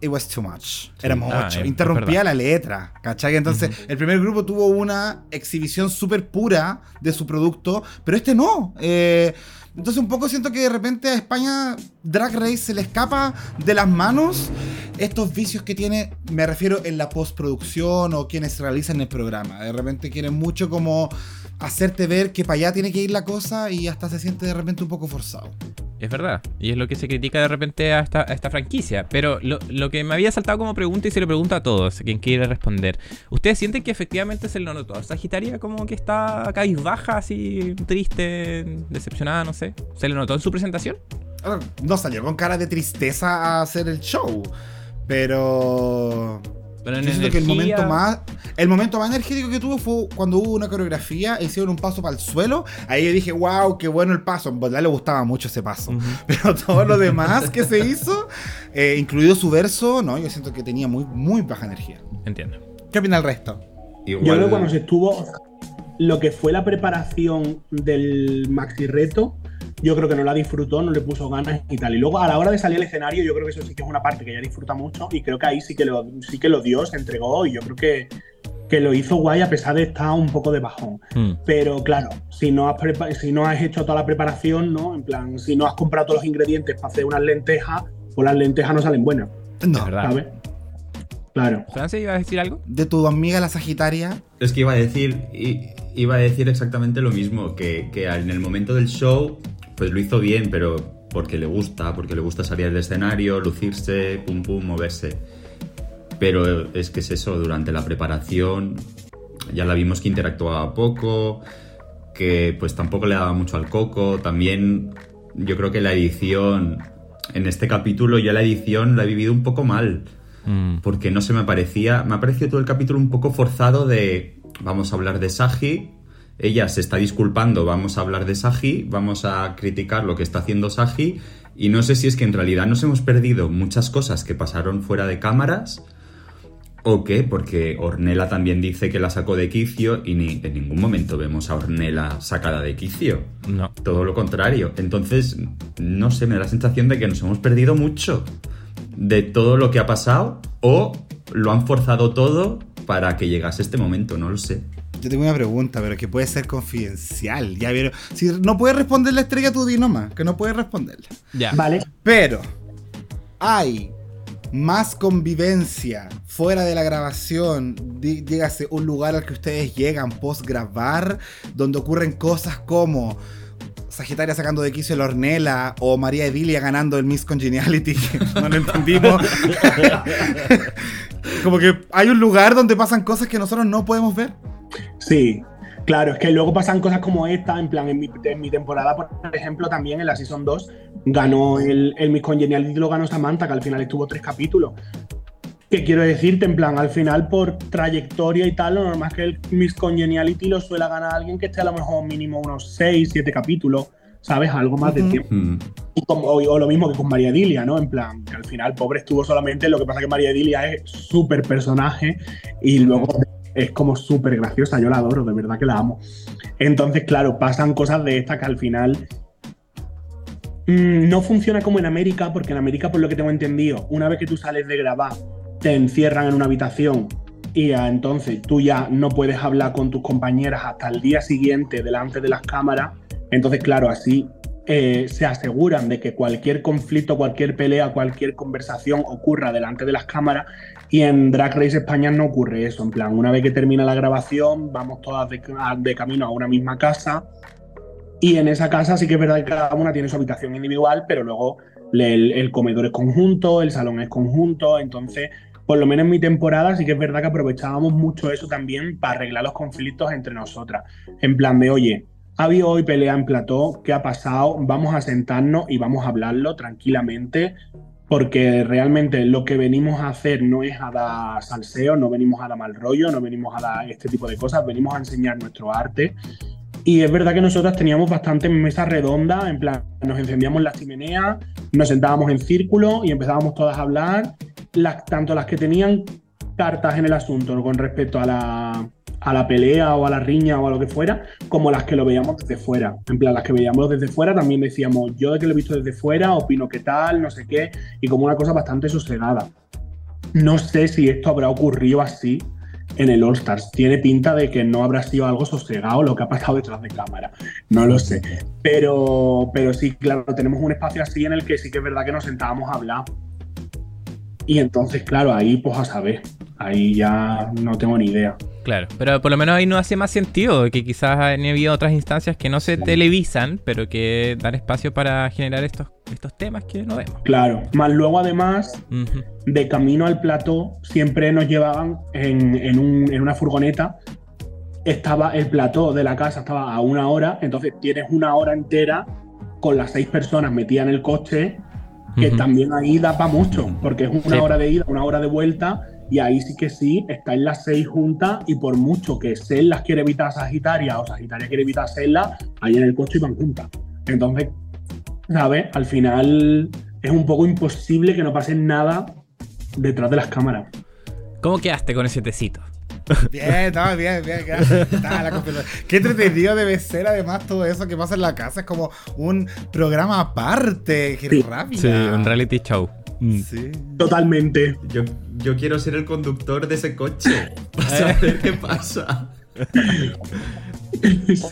it was too much. Ah, mucho. es- es Interrumpía la letra. ¿Cachai? Entonces, el primer grupo tuvo una exhibición súper pura de su producto, pero este no. Eh, entonces, un poco siento que de repente a España Drag Race se le escapa de las manos estos vicios que tiene, me refiero en la postproducción o quienes realizan el programa. De repente quieren mucho como hacerte ver que para allá tiene que ir la cosa y hasta se siente de repente un poco forzado. Es verdad. Y es lo que se critica de repente a esta, a esta franquicia. Pero lo, lo, que me había saltado como pregunta y se le pregunta a todos, quien quiere responder. ¿Ustedes sienten que efectivamente se lo notó Sagitaria como que está baja, así triste, decepcionada, no sé? ¿Se le notó en su presentación? No salió con cara de tristeza a hacer el show. Pero pero Yo siento que el momento más el momento más energético que tuvo fue cuando hubo una coreografía e hicieron un paso para el suelo. Ahí yo dije, wow, qué bueno el paso. En verdad le gustaba mucho ese paso. (laughs) Pero todo lo demás que se hizo, eh, incluido su verso, no, yo siento que tenía muy, muy baja energía. Entiendo. ¿Qué opina el resto? Yo creo que cuando se estuvo lo que fue la preparación del maxi reto, yo creo que no la disfrutó, no le puso ganas y tal. Y luego a la hora de salir al escenario, yo creo que eso sí que es una parte que ella disfruta mucho y creo que ahí sí que lo, sí que lo dio, se entregó y yo creo que, que lo hizo guay a pesar de estar un poco de bajón. Hmm. Pero claro, si no, has si no has hecho toda la preparación, ¿no? En plan, si no has comprado todos los ingredientes para hacer unas lentejas, pues las lentejas no salen buenas. No, ¿verdad? ¿sabes? Claro. ¿Francia iba a decir algo? De tu amiga la Sagitaria. Es que iba a decir, iba a decir exactamente lo mismo, que, que en el momento del show pues lo hizo bien, pero porque le gusta, porque le gusta salir del escenario, lucirse, pum pum, moverse. Pero es que es eso, durante la preparación ya la vimos que interactuaba poco, que pues tampoco le daba mucho al coco, también yo creo que la edición, en este capítulo ya la edición la he vivido un poco mal, mm. porque no se me parecía, me ha parecido todo el capítulo un poco forzado de, vamos a hablar de Sagi, ella se está disculpando, vamos a hablar de Saji, vamos a criticar lo que está haciendo Saji y no sé si es que en realidad nos hemos perdido muchas cosas que pasaron fuera de cámaras o qué, porque Ornella también dice que la sacó de quicio y ni en ningún momento vemos a Ornella sacada de quicio. No. Todo lo contrario. Entonces, no sé, me da la sensación de que nos hemos perdido mucho de todo lo que ha pasado o lo han forzado todo para que llegase este momento, no lo sé. Yo tengo una pregunta, pero que puede ser confidencial. Ya vieron. Si no puedes responder la estrella, tú di nomás, que no puedes responderla. Ya. Vale. Pero hay más convivencia fuera de la grabación, dígase un lugar al que ustedes llegan post grabar, donde ocurren cosas como Sagitaria sacando de quicio la Ornella o María Edilia ganando el Miss Congeniality, (laughs) no lo entendimos. (laughs) como que hay un lugar donde pasan cosas que nosotros no podemos ver. Sí, claro, es que luego pasan cosas como esta, en plan, en mi, temporada, por ejemplo, también en la Season 2, ganó el, el Miss Congeniality, lo ganó Samantha, que al final estuvo tres capítulos. Que quiero decirte, en plan, al final por trayectoria y tal, lo normal es que el Miss Congeniality lo suele ganar alguien que esté a lo mejor mínimo unos 6, 7 capítulos, ¿sabes? Algo más de tiempo. Mm. o, lo mismo que con María Edilia, ¿no? En plan, que al final, pobre estuvo solamente, lo que pasa que María Edilia es súper personaje y luego es como súper graciosa, yo la adoro, de verdad que la amo. Entonces, claro, pasan cosas de estas que al final mm, no funciona como en América, porque en América, por lo que tengo entendido, una vez que tú sales de grabar, te encierran en una habitación y entonces tú ya no puedes hablar con tus compañeras hasta el día siguiente delante de las cámaras. Entonces, claro, así eh, se aseguran de que cualquier conflicto, cualquier pelea, cualquier conversación ocurra delante de las cámaras y en Drag Race España no ocurre eso. En plan, una vez que termina la grabación, vamos todas de, camino a una misma casa. Y en esa casa sí que es verdad que cada una tiene su habitación individual, pero luego el, comedor es conjunto, el salón es conjunto. Entonces, por lo menos en mi temporada sí que es verdad que aprovechábamos mucho eso también para arreglar los conflictos entre nosotras. En plan de, oye, ha habido hoy pelea en plató, ¿qué ha pasado? Vamos a sentarnos y vamos a hablarlo tranquilamente porque realmente lo que venimos a hacer no es a dar salseo, no venimos a dar mal rollo, no venimos a dar este tipo de cosas, venimos a enseñar nuestro arte. Y es verdad que nosotras teníamos bastante mesa redonda, en plan, nos encendíamos la chimenea, nos sentábamos en círculo y empezábamos todas a hablar, las, tanto las que tenían cartas en el asunto con respecto a la, a la pelea o a la riña o a lo que fuera, como las que lo veíamos desde fuera. En plan, las que veíamos desde fuera también decíamos, yo de que lo he visto desde fuera, opino que tal, no sé qué, y como una cosa bastante sosegada. No sé si esto habrá ocurrido así en el All Stars. Tiene pinta de que no habrá sido algo sosegado lo que ha pasado detrás de cámara. No lo sé. Pero, pero sí, claro, tenemos un espacio así en el que sí que es verdad que nos sentábamos a hablar Y entonces, claro, ahí pues a saber. Ahí ya no tengo ni idea. Claro, pero por lo menos ahí no hace más sentido, que quizás han habido otras instancias que no se televisan, pero que dan espacio para generar estos, estos temas que no vemos. Claro, más luego además, de camino al plató, siempre nos llevaban en, en, un, en una furgoneta estaba el plató de la casa estaba a una hora, entonces tienes una hora entera con las seis personas metidas en el coche, que también ahí da para mucho, porque es una hora de ida, una hora de vuelta, y ahí sí que sí, estáis las seis juntas, y por mucho que Cel las quiere evitar a Sagitaria o Sagitaria quiere evitar a ahí en el coche van juntas. Entonces, ¿sabes? Al final es un poco imposible que no pase nada detrás de las cámaras. ¿Cómo quedaste con ese tecito? Bien, estaba bien, bien, gracias. Qué entretenido debe ser además todo eso que pasa en la casa. Es como un programa aparte. Qué rápido. Sí, un reality show. Mm. Sí. Totalmente. Yo, yo quiero ser el conductor de ese coche. (laughs) Para ver qué pasa.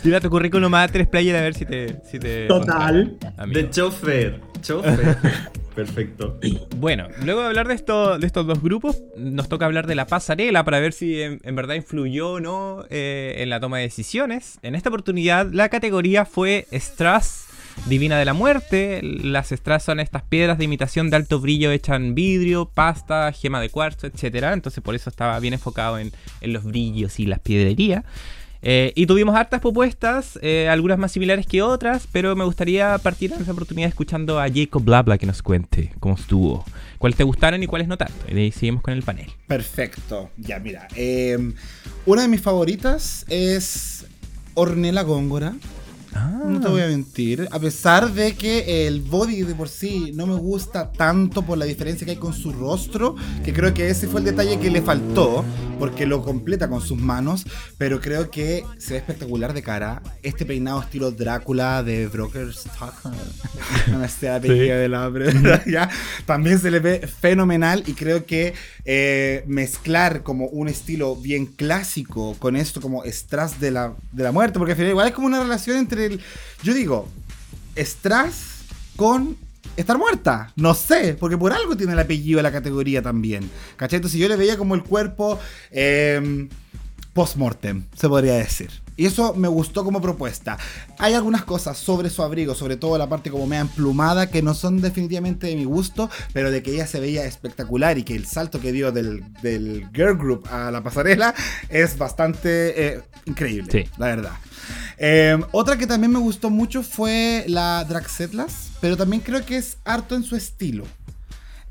Tira tu currículum a tres players a ver si te. Si te Total. De chofer. Chofer. (laughs) Perfecto. Bueno, luego de hablar de, de estos dos grupos, nos toca hablar de la pasarela para ver si en, verdad influyó o no eh, en la toma de decisiones. En esta oportunidad, la categoría fue Strass Divina de la Muerte. Las Strass son estas piedras de imitación de alto brillo hechas en vidrio, pasta, gema de cuarzo, etc. Entonces, por eso estaba bien enfocado en, en los brillos y las piedrerías. Eh, y tuvimos hartas propuestas, eh, algunas más similares que otras, pero me gustaría partir en esa oportunidad escuchando a Jacob Blabla que nos cuente cómo estuvo, cuáles te gustaron y cuáles no tanto. Y ahí seguimos con el panel. Perfecto, ya mira. Em, una de mis favoritas es Ornella Góngora. No te voy a mentir. A pesar de que el body de por sí no me gusta tanto por la diferencia que hay con su rostro, que creo que ese fue el detalle que le faltó, porque lo completa con sus manos, pero creo que se ve espectacular de cara. Este peinado estilo Drácula de Broker's (laughs) no me sé la del hambre, (laughs) ¿ya? También se le ve fenomenal y creo que eh, mezclar como un estilo bien clásico con esto como Strass de la, de la muerte, porque al final igual es como una relación entre yo digo, Strass con estar muerta. No sé, porque por algo tiene el apellido de la categoría también. ¿Cachai? Entonces yo le veía como el cuerpo eh, post-mortem, se podría decir. Y eso me gustó como propuesta. Hay algunas cosas sobre su abrigo, sobre todo la parte como media emplumada, que no son definitivamente de mi gusto, pero de que ella se veía espectacular y que el salto que dio del, girl group a la pasarela es bastante eh, increíble, la verdad. Em, otra que también me gustó mucho fue la Draxetlas, pero también creo que es harto en su estilo.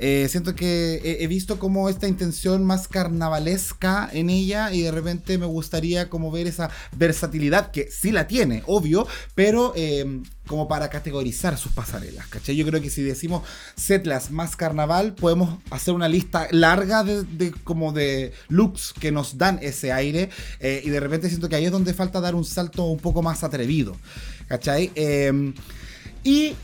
Eh, siento que he, visto como esta intención más carnavalesca en ella y de repente me gustaría como ver esa versatilidad que sí la tiene, obvio, pero em, como para categorizar sus pasarelas, ¿cachai? Yo creo que si decimos setlas más carnaval, podemos hacer una lista larga de, como de looks que nos dan ese aire eh, y de repente siento que ahí es donde falta dar un salto un poco más atrevido, ¿cachai? Em, y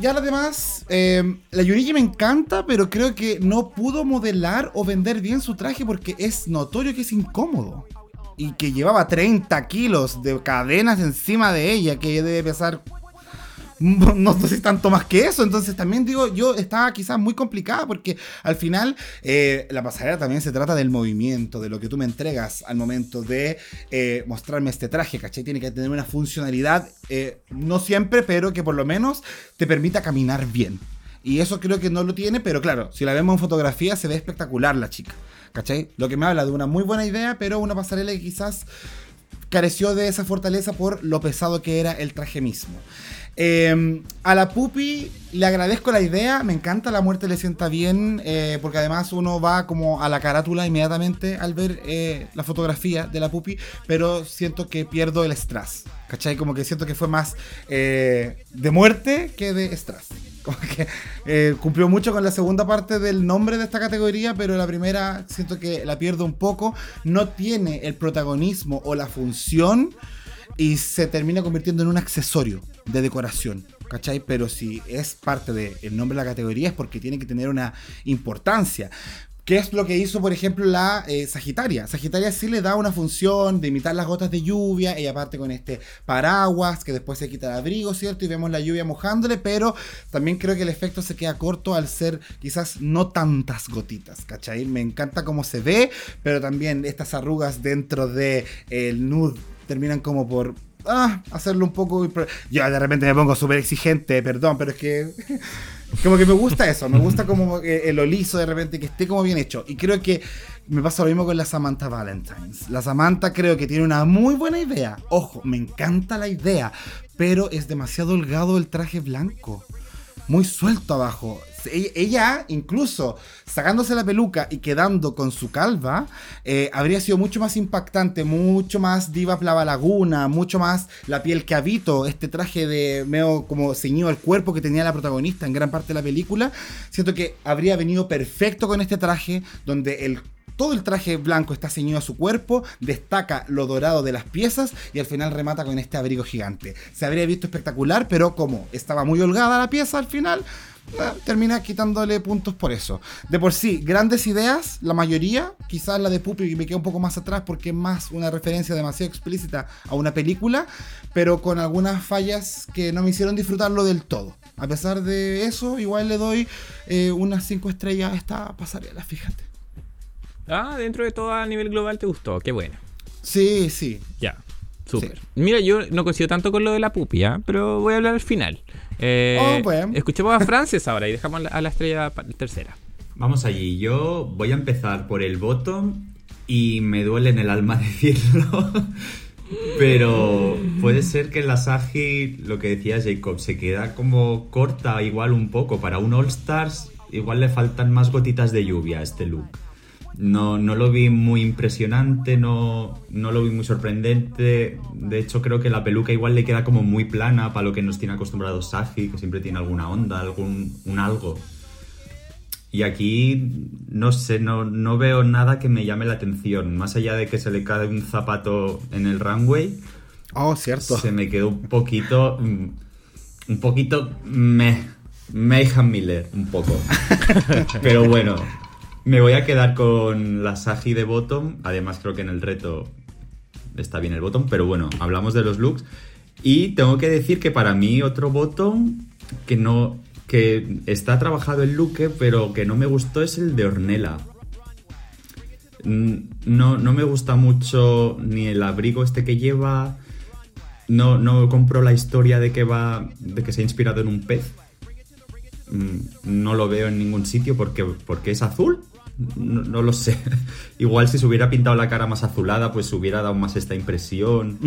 ya lo demás, eh, la Yurigi me encanta, pero creo que no pudo modelar o vender bien su traje porque es notorio que es incómodo. Y que llevaba 30 kilos de cadenas encima de ella, que debe pesar no sé si tanto más que eso. Entonces también digo, yo estaba quizás muy complicada porque al final eh, la pasarela también se trata del movimiento, de lo que tú me entregas al momento de eh, mostrarme este traje, ¿cachai? Tiene que tener una funcionalidad, eh, no siempre, pero que por lo menos te permita caminar bien. Y eso creo que no lo tiene, pero claro, si la vemos en fotografía se ve espectacular la chica, ¿cachai? Lo que me habla de una muy buena idea, pero una pasarela que quizás careció de esa fortaleza por lo pesado que era el traje mismo. Em, a la Pupi le agradezco la idea, me encanta, la muerte le sienta bien, eh, porque además uno va como a la carátula inmediatamente al ver eh, la fotografía de la Pupi, pero siento que pierdo el strass, ¿cachai? Como que siento que fue más eh, de muerte que de strass. (laughs) Como que cumplió mucho con la segunda parte del nombre de esta categoría, pero la primera siento que la pierdo un poco, no tiene el protagonismo o la función y se termina convirtiendo en un accesorio de decoración. ¿Cachai? Pero si es parte del nombre de la categoría es porque tiene que tener una importancia. ¿Qué es lo que hizo, por ejemplo, la eh, Sagitaria? Sagitaria sí le da una función de imitar las gotas de lluvia. Ella parte con este paraguas que después se quita el abrigo, ¿cierto? Y vemos la lluvia mojándole, pero también creo que el efecto se queda corto al ser quizás no tantas gotitas, ¿cachai? Me encanta cómo se ve, pero también estas arrugas dentro del de, nude terminan como por ah, hacerlo un poco. Yo de repente me pongo súper exigente, perdón, pero es que. (laughs) Como que me gusta eso, me gusta como el lo liso de repente, que esté como bien hecho. Y creo que me pasa lo mismo con la Samantha Valentines. La Samantha creo que tiene una muy buena idea. Ojo, me encanta la idea, pero es demasiado holgado el traje blanco. Muy suelto abajo ella, incluso sacándose la peluca y quedando con su calva, eh, habría sido mucho más impactante, mucho más diva plava laguna, mucho más la piel que habito, este traje de medio como ceñido al cuerpo que tenía la protagonista en gran parte de la película. Siento que habría venido perfecto con este traje, donde el todo el traje blanco está ceñido a su cuerpo, destaca lo dorado de las piezas y al final remata con este abrigo gigante. Se habría visto espectacular, pero como estaba muy holgada la pieza al final, eh, termina quitándole puntos por eso. De por sí, grandes ideas, la mayoría, quizás la de Puppy me queda un poco más atrás porque es más una referencia demasiado explícita a una película, pero con algunas fallas que no me hicieron disfrutarlo del todo. A pesar de eso, igual le doy eh, unas 5 estrellas a esta pasarela, fíjate. Ah, dentro de todo a nivel global te gustó, qué bueno. Sí, sí. Ya, súper. Mira, yo no coincido tanto con lo de la pupi, ¿ah? pero voy a hablar al final. Eh, oh, escuchemos a Frances (laughs) ahora y dejamos a la estrella tercera. Vamos allí. Yo voy a empezar por el bottom y me duele en el alma (laughs) decirlo. Pero puede ser que la Sagi, lo que decía Jacob, se queda como corta igual un poco. Para un All Stars igual le faltan más gotitas de lluvia a este look. No, no lo vi muy impresionante, no, no lo vi muy sorprendente. De hecho, creo que la peluca igual le queda como muy plana para lo que nos tiene acostumbrados Saji, que siempre tiene alguna onda, algún un algo. Y aquí, no sé, no, no veo nada que me llame la atención. Más allá de que se le cae un zapato en el runway. Oh, cierto. Se me quedó un poquito. Mm, un poquito. Me. Mayhem Miller, un poco. (laughs) Pero bueno, me voy a quedar con la Sagi de bottom. Además, creo que en el reto está bien el bottom. Pero bueno, hablamos de los looks. Y tengo que decir que para mí otro bottom que no. que está trabajado el look, pero que no me gustó es el de Ornella. No, no me gusta mucho ni el abrigo este que lleva. No, no compro la historia de que va. de que se ha inspirado en un pez. Mm, no lo veo en ningún sitio porque, porque es azul no, lo sé. (laughs) Igual si se hubiera pintado la cara más azulada, pues hubiera dado más esta impresión.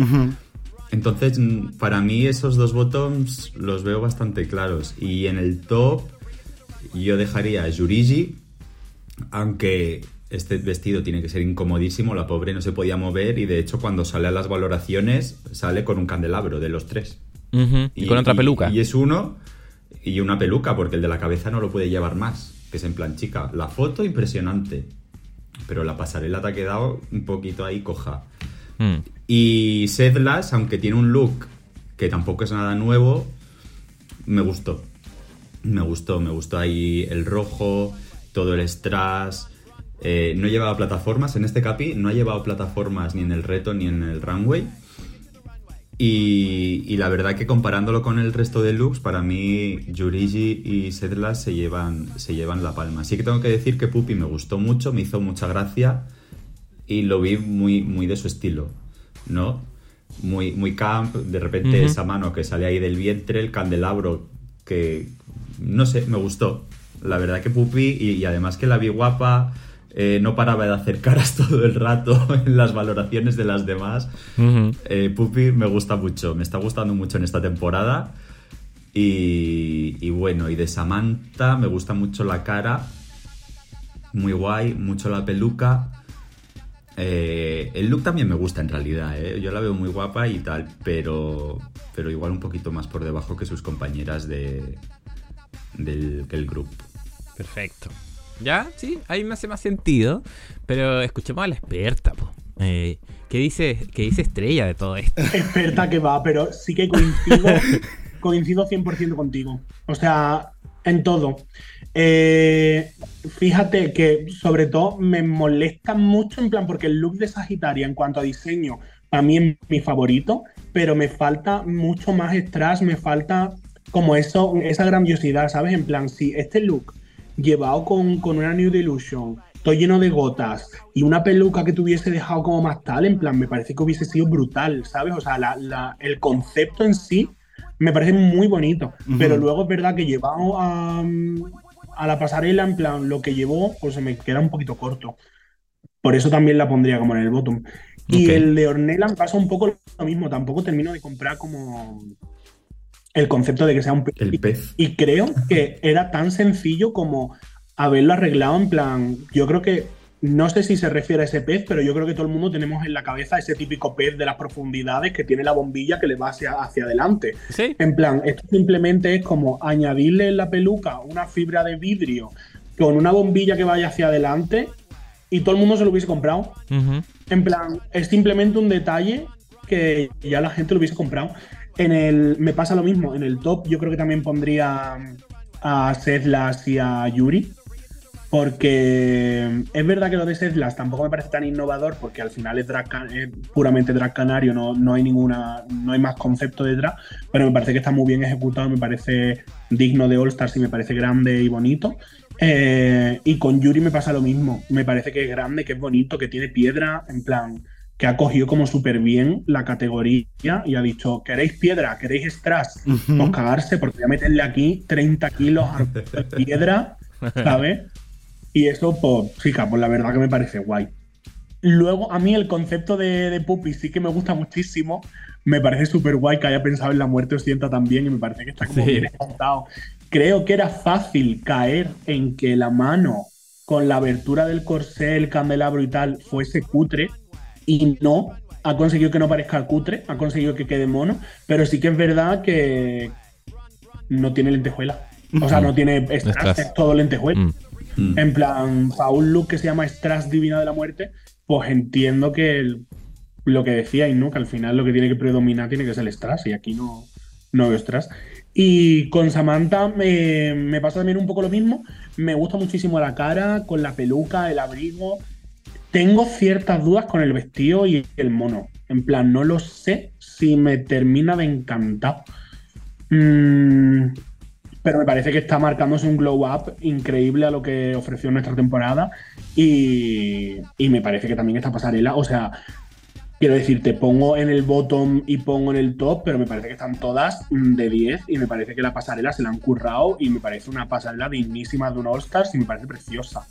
Entonces, mm, para mí esos dos bottoms los veo bastante claros. Y en el top, yo dejaría a Yurigi, aunque este vestido tiene que ser incomodísimo, la pobre no se podía mover y de hecho cuando sale a las valoraciones sale con un candelabro de los tres. y, con otra peluca. y es uno y una peluca, porque el de la cabeza no lo puede llevar más que es en plan, chica, la foto impresionante, pero la pasarela te ha quedado un poquito ahí coja. Hmm. Y Sedlas, aunque tiene un look que tampoco es nada nuevo, me gustó. Me gustó, me gustó ahí el rojo, todo el strass. Eh, no llevaba plataformas, en este capi no ha llevado plataformas ni en el reto ni en el runway. Y, la verdad que comparándolo con el resto de looks, para mí Yurigi y Sedlas se llevan, se llevan la palma. Así que tengo que decir que Puppy me gustó mucho, me hizo mucha gracia y lo vi muy, muy de su estilo, ¿no? Muy, muy camp, de repente esa mano que sale ahí del vientre, el candelabro que, no sé, me gustó. La verdad que Puppy y además que la vi guapa, eh, no paraba de hacer caras (laughs) todo el rato en las valoraciones de las demás. Eh, Puppy me gusta mucho, me está gustando mucho en esta temporada. Y, bueno, y de Samantha me gusta mucho la cara, muy guay, mucho la peluca. Eh, el look también me gusta en realidad, yo la veo muy guapa y tal, pero, pero igual un poquito más por debajo que sus compañeras de, del, del grupo. Perfecto. ¿Ya? Sí, ahí me hace más sentido. Pero escuchemos a la experta, eh, ¿qué, dice, ¿Qué dice Estrella de todo esto? (laughs) Experta que va, pero sí que coincido, (laughs) coincido 100% contigo. O sea, en todo. Eh, fíjate que sobre todo me molesta mucho en plan porque el look de Sagitaria en cuanto a diseño para mí es mi favorito, pero me falta mucho más strass, me falta como eso, esa grandiosidad, ¿sabes? En plan, si este look llevado con, con una New Delusion, todo lleno de gotas y una peluca que tuviese dejado como más tal, en plan, me parece que hubiese sido brutal, ¿sabes? O sea, el concepto en sí me parece muy bonito, pero luego es verdad que llevado a, a la pasarela, en plan, lo que llevó, pues se me queda un poquito corto. Por eso también la pondría como en el bottom. Y el de Ornella me pasa un poco lo mismo. Tampoco termino de comprar como el concepto de que sea un pez. El pez. Y creo que era tan sencillo como haberlo arreglado en plan. Yo creo que. No sé si se refiere a ese pez, pero yo creo que todo el mundo tenemos en la cabeza ese típico pez de las profundidades que tiene la bombilla que le va hacia, hacia adelante. ¿Sí? En plan, esto simplemente es como añadirle en la peluca una fibra de vidrio con una bombilla que vaya hacia adelante y todo el mundo se lo hubiese comprado. En plan, es simplemente un detalle que ya la gente lo hubiese comprado. En el, me pasa lo mismo, en el top yo creo que también pondría a Sedlas y a Yuri. Porque es verdad que lo de Sedlas tampoco me parece tan innovador, porque al final es, puramente drag canario, no, no, hay ninguna, no hay más concepto de drag, pero me parece que está muy bien ejecutado, me parece digno de All Stars y me parece grande y bonito. Eh, y con Yuri me pasa lo mismo. Me parece que es grande, que es bonito, que tiene piedra, en plan, que ha cogido como súper bien la categoría y ha dicho, ¿queréis piedra? ¿Queréis strass? Pues cagarse, porque voy a meterle aquí 30 kilos de (laughs) piedra, ¿sabes? Y eso, pues, chica, pues la verdad que me parece guay. Luego, a mí el concepto de, de Puppy sí que me gusta muchísimo. Me parece súper guay que haya pensado en la muerte sienta también y me parece que está como bien contado creo que era fácil caer en que la mano con la abertura del corsé, el candelabro y tal fuese cutre y no, ha conseguido que no parezca cutre, ha conseguido que quede mono, pero sí que es verdad que no tiene lentejuela. O sea, no tiene strass, es todo lentejuela. Mm. Mm. En plan, para un look que se llama Strass Divina de la Muerte, pues entiendo que lo que decíais, ¿no? Que al final lo que tiene que predominar tiene que ser el Strass y aquí no, no veo Strass. Y con Samantha me, pasa también un poco lo mismo. Me gusta muchísimo la cara, con la peluca, el abrigo. Tengo ciertas dudas con el vestido y el mono. En plan, no lo sé si me termina de encantar. Mm, pero me parece que está marcándose un glow up increíble a lo que ofreció nuestra temporada. Y, me parece que también esta pasarela, o sea, Quiero decir, te pongo en el bottom y pongo en el top, pero me parece que están todas de 10 y me parece que la pasarela se la han currado y me parece una pasarela dignísima de un All-Stars y me parece preciosa.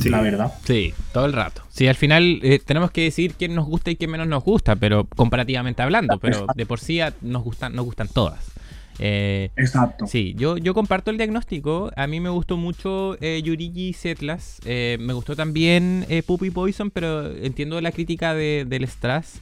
Sí. La verdad. Sí, todo el rato. Sí, al final eh, tenemos que decir quién nos gusta y quién menos nos gusta, pero comparativamente hablando, pero de por sí nos gustan, nos gustan todas. Eh, Exacto. Sí, yo, yo comparto el diagnóstico. A mí me gustó mucho eh, Yurigi Setlas. Eh, me gustó también eh, Puppy Poison, pero entiendo la crítica de, del Strass.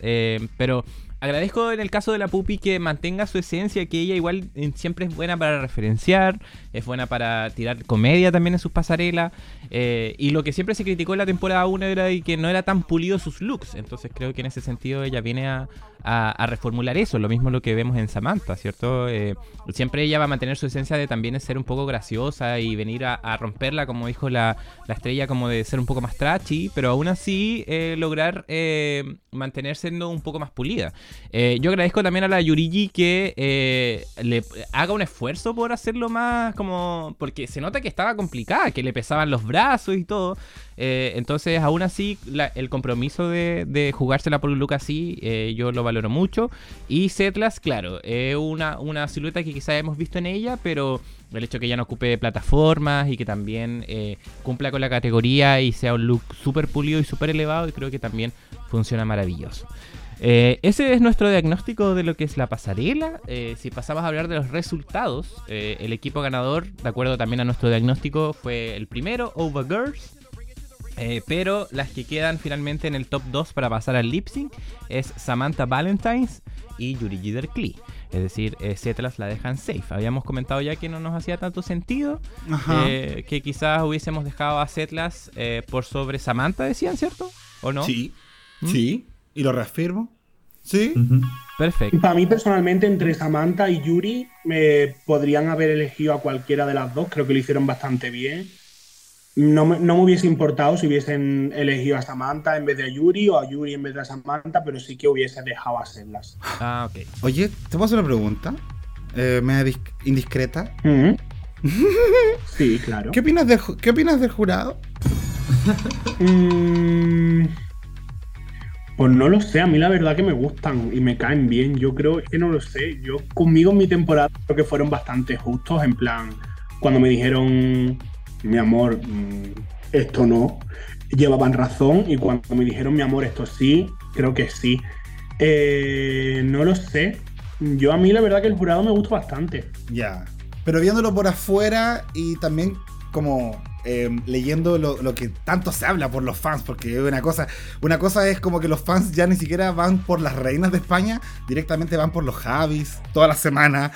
pero agradezco en el caso de la Pupi que mantenga su esencia, que ella igual siempre es buena para referenciar, es buena para tirar comedia también en sus pasarelas. y lo que siempre se criticó en la temporada 1 era que no era tan pulido sus looks. Entonces creo que en ese sentido ella viene a, a, reformular eso, lo mismo lo que vemos en Samantha, ¿cierto? Eh, siempre ella va a mantener su esencia de también ser un poco graciosa y venir a, romperla, como dijo la, estrella, como de ser un poco más trashy, pero aún así eh, lograr eh, mantener siendo un poco más pulida. yo agradezco también a la Yurigi que le haga un esfuerzo por hacerlo más como... porque se nota que estaba complicada, que le pesaban los brazos y todo. Entonces, aún así, el compromiso de, jugársela por un look así, yo lo valoro mucho. Y Setlas, claro, es una, una silueta que quizás hemos visto en ella, pero el hecho que ya no ocupe plataformas y que también eh, cumpla con la categoría y sea un look súper pulido y súper elevado, y creo que también funciona maravilloso. Eh, ese es nuestro diagnóstico de lo que es la pasarela. Eh, si pasamos a hablar de los resultados, el equipo ganador, de acuerdo también a nuestro diagnóstico, fue el primero, Over Girls. Eh, pero las que quedan finalmente en el top 2 para pasar al lip sync es Samantha Valentines y Yuri Klee. Es decir, eh, la dejan safe. Habíamos comentado ya que no nos hacía tanto sentido. Eh, que quizás hubiésemos dejado a Setlas eh, por sobre Samantha, decían, ¿cierto? ¿O no? Sí. ¿Mm? Sí. Y lo reafirmo. Sí. Perfecto. Para mí personalmente, entre Samantha y Yuri, me podrían haber elegido a cualquiera de las dos. Creo que lo hicieron bastante bien. No me, no me hubiese importado si hubiesen elegido a Samantha en vez de a Yuri o a Yuri en vez de a Samantha, pero sí que hubiese dejado a Seblas. Ah, ok. Oye, ¿te puedo hacer una pregunta? Eh, media dis- indiscreta. (laughs) Sí, claro. ¿Qué opinas del, ¿Qué opinas del jurado? Mm, Pues no lo sé, a mí la verdad que me gustan y me caen bien. Yo creo es que no lo sé. Yo conmigo en mi temporada creo que fueron bastante justos. En plan, cuando me dijeron, mi amor, mm, esto no, llevaban razón. Y cuando me dijeron, mi amor, esto sí, creo que sí. Eh, no lo sé. Yo a mí la verdad que el jurado me gusta bastante. Ya. Pero viéndolo por afuera y también como eh, leyendo lo, lo que tanto se habla por los fans, porque una cosa, una cosa es como que los fans ya ni siquiera van por las reinas de España, directamente van por los Javis, toda la semana,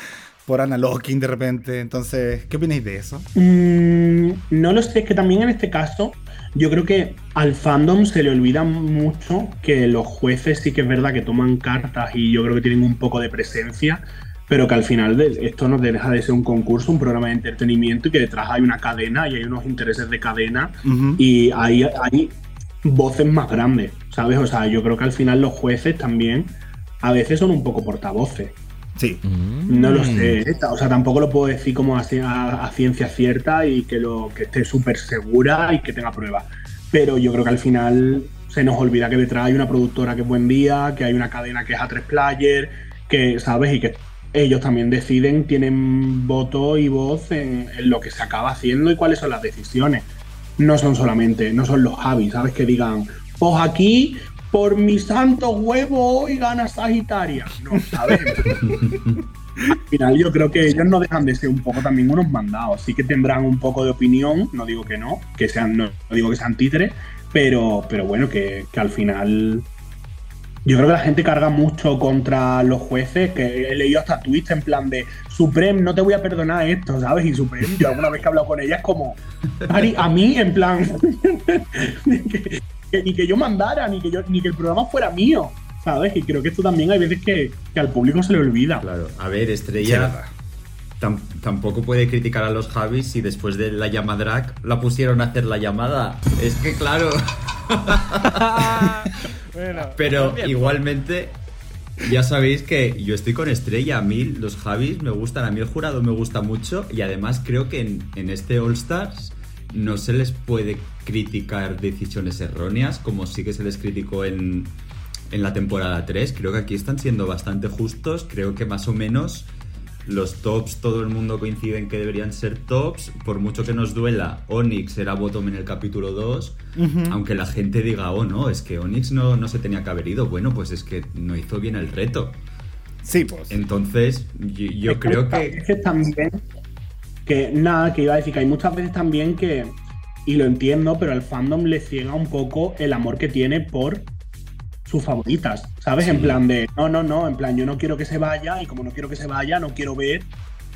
por Ana Locking de repente. Entonces, ¿qué opináis de eso? Mm, no lo sé, es que también en este caso yo creo que al fandom se le olvida mucho que los jueces sí que es verdad que toman cartas y yo creo que tienen un poco de presencia, pero que al final de- esto no deja de ser un concurso, un programa de entretenimiento y que detrás hay una cadena y hay unos intereses de cadena Ujú. y hay, hay voces más grandes, ¿sabes? O sea, yo creo que al final los jueces también a veces son un poco portavoces. Sí. No Mm. lo sé, o sea, tampoco lo puedo decir como a, a- a ciencia cierta y que, lo, que esté súper segura y que tenga pruebas. Pero yo creo que al final se nos olvida que detrás hay una productora que es Buen Día, que hay una cadena que es A3 Player, que, ¿sabes? Y que ellos también deciden, tienen voto y voz en, en lo que se acaba haciendo y cuáles son las decisiones. No son solamente, no son los Javis, ¿sabes? Que digan, pues aquí, por mi santo huevo, hoy gana Sagitaria. No, ¿sabes? al final yo creo que ellos no dejan de ser un poco también unos mandados. Sí que tendrán un poco de opinión, no digo que no, que sean, no, no digo que sean títeres, pero, pero bueno, que, que al final yo creo que la gente carga mucho contra los jueces, que he leído hasta tweets en plan de Supreme, no te voy a perdonar esto, ¿sabes? Y Supreme, yo alguna vez que he hablado con ella es como, Ari, a mí, en plan, (laughs) que, ni que yo mandara, ni que, yo, ni que el programa fuera mío, ¿sabes? Y creo que esto también hay veces que, que al público se le olvida. Claro, a ver, Estrella tampoco puede criticar a los Javis si después de la llamada drag la pusieron a hacer la llamada. Es que claro, (laughs) pero igualmente ya sabéis que yo estoy con Estrella, a mí los Javis me gustan, a mí el jurado me gusta mucho y además creo que en, en este All Stars no se les puede criticar decisiones erróneas como sí que se les criticó en, en la temporada 3. Creo que aquí están siendo bastante justos, creo que más o menos los tops todo el mundo coincide en que deberían ser tops, por mucho que nos duela, Onyx era bottom en el capítulo 2, aunque la gente diga, oh no, es que Onyx no, no se tenía que haber ido, bueno, pues es que no hizo bien el reto. Sí, pues. Entonces, yo, creo que, es que... que también que nada, que iba a decir que hay muchas veces también que, y lo entiendo, pero al fandom le ciega un poco el amor que tiene por sus favoritas, ¿sabes? En plan de, no, no, no, en plan, yo no quiero que se vaya y como no quiero que se vaya, no quiero ver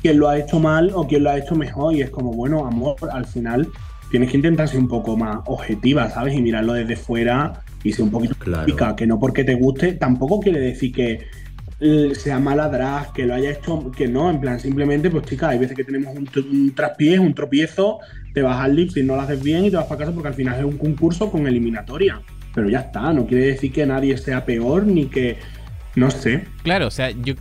quién lo ha hecho mal o quién lo ha hecho mejor y es como, bueno, amor, al final tienes que intentar ser un poco más objetiva, ¿sabes? Y mirarlo desde fuera y ser un poquito Claro. crítica, que no porque te guste, tampoco quiere decir que sea mala drag, que lo haya hecho, que no, en plan, simplemente, pues chica, hay veces que tenemos un, un traspiés, un tropiezo, te vas al lip si no lo haces bien y te vas para casa porque al final es un concurso con eliminatoria. Pero ya está, no quiere decir que nadie sea peor ni que, no sé. Claro, o sea, yo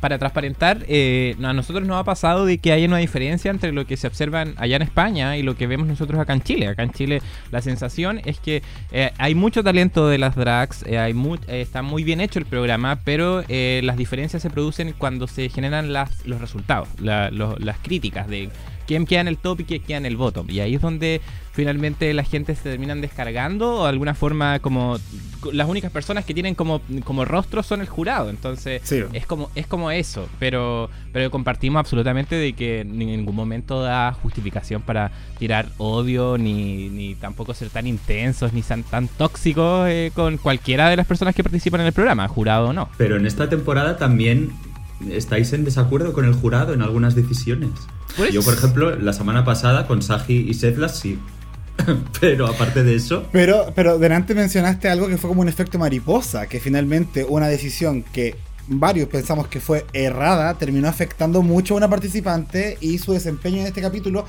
para transparentar, eh, a nosotros nos ha pasado de que hay una diferencia entre lo que se observa allá en España y lo que vemos nosotros acá en Chile. Acá en Chile la sensación es que eh, hay mucho talento de las drags, eh, hay mu- eh, está muy bien hecho el programa, pero eh, las diferencias se producen cuando se generan las, los resultados, la- las críticas de quién queda en el top y quién queda en el bottom. Y ahí es donde finalmente la gente se terminan descargando o de alguna forma como las únicas personas que tienen como, como rostro son el jurado. Entonces Sí. es como es como eso, pero pero compartimos absolutamente de que en ningún momento da justificación para tirar odio ni, ni tampoco ser tan intensos ni tan, tan tóxicos eh, con cualquiera de las personas que participan en el programa, jurado o no. Pero en esta temporada también estáis en desacuerdo con el jurado en algunas decisiones. Por Yo, por ejemplo, la semana pasada con Saji y Setlas sí. (laughs) Pero aparte de eso, Pero, pero delante mencionaste algo que fue como un efecto mariposa, que finalmente una decisión que varios pensamos que fue errada, terminó afectando mucho a una participante y su desempeño en este capítulo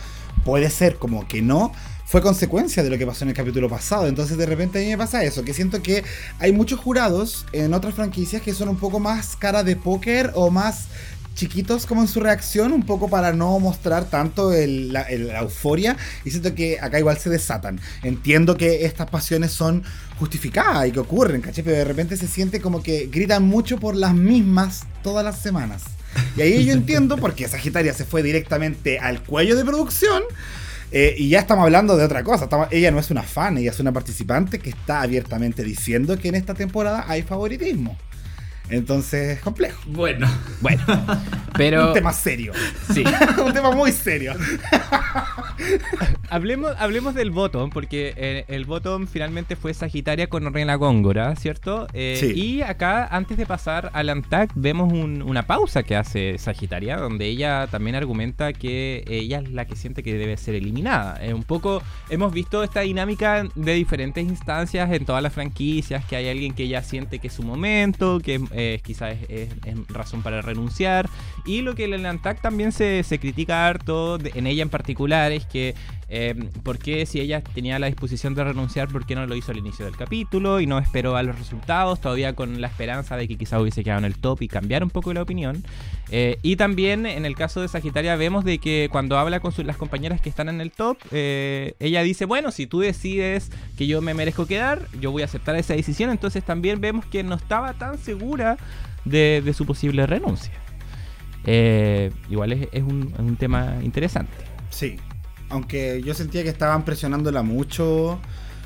puede ser como que no, fue consecuencia de lo que pasó en el capítulo pasado. Entonces de repente a mí me pasa eso, que siento que hay muchos jurados en otras franquicias que son un poco más cara de póker o más chiquitos como en su reacción, un poco para no mostrar tanto la, euforia. Y siento que acá igual se desatan. Entiendo que estas pasiones son justificadas y que ocurren, ¿caché? Pero de repente se siente como que gritan mucho por las mismas todas las semanas. Y ahí yo entiendo porque Sagitaria se fue directamente al cuello de producción. Eh, y ya estamos hablando de otra cosa. ella no es una fan, ella es una participante que está abiertamente diciendo que en esta temporada hay favoritismo. Entonces, complejo. Bueno, bueno. Pero. Un tema serio. Sí. (laughs) un tema muy serio. (laughs) hablemos, hablemos del botón, porque eh, el botón finalmente fue Sagitaria con Reina Góngora, ¿cierto? Eh, sí. Y acá, antes de pasar al Antac, vemos una pausa que hace Sagitaria, donde ella también argumenta que ella es la que siente que debe ser eliminada. un poco hemos visto esta dinámica de diferentes instancias en todas las franquicias, que hay alguien que ella siente que es su momento, que quizás es, razón para renunciar. Y lo que el ANTAC también se, critica harto, en ella en particular, es que eh, por qué si ella tenía la disposición de renunciar, por qué no lo hizo al inicio del capítulo y no esperó a los resultados, todavía con la esperanza de que quizás hubiese quedado en el top y cambiar un poco la opinión. Eh, y también en el caso de Sagitaria vemos de que cuando habla con las compañeras que están en el top, eh, ella dice, bueno, si tú decides que yo me merezco quedar, yo voy a aceptar esa decisión, entonces también vemos que no estaba tan segura de, su posible renuncia. igual es, un, es un tema interesante. Sí, aunque yo sentía que estaban presionándola mucho,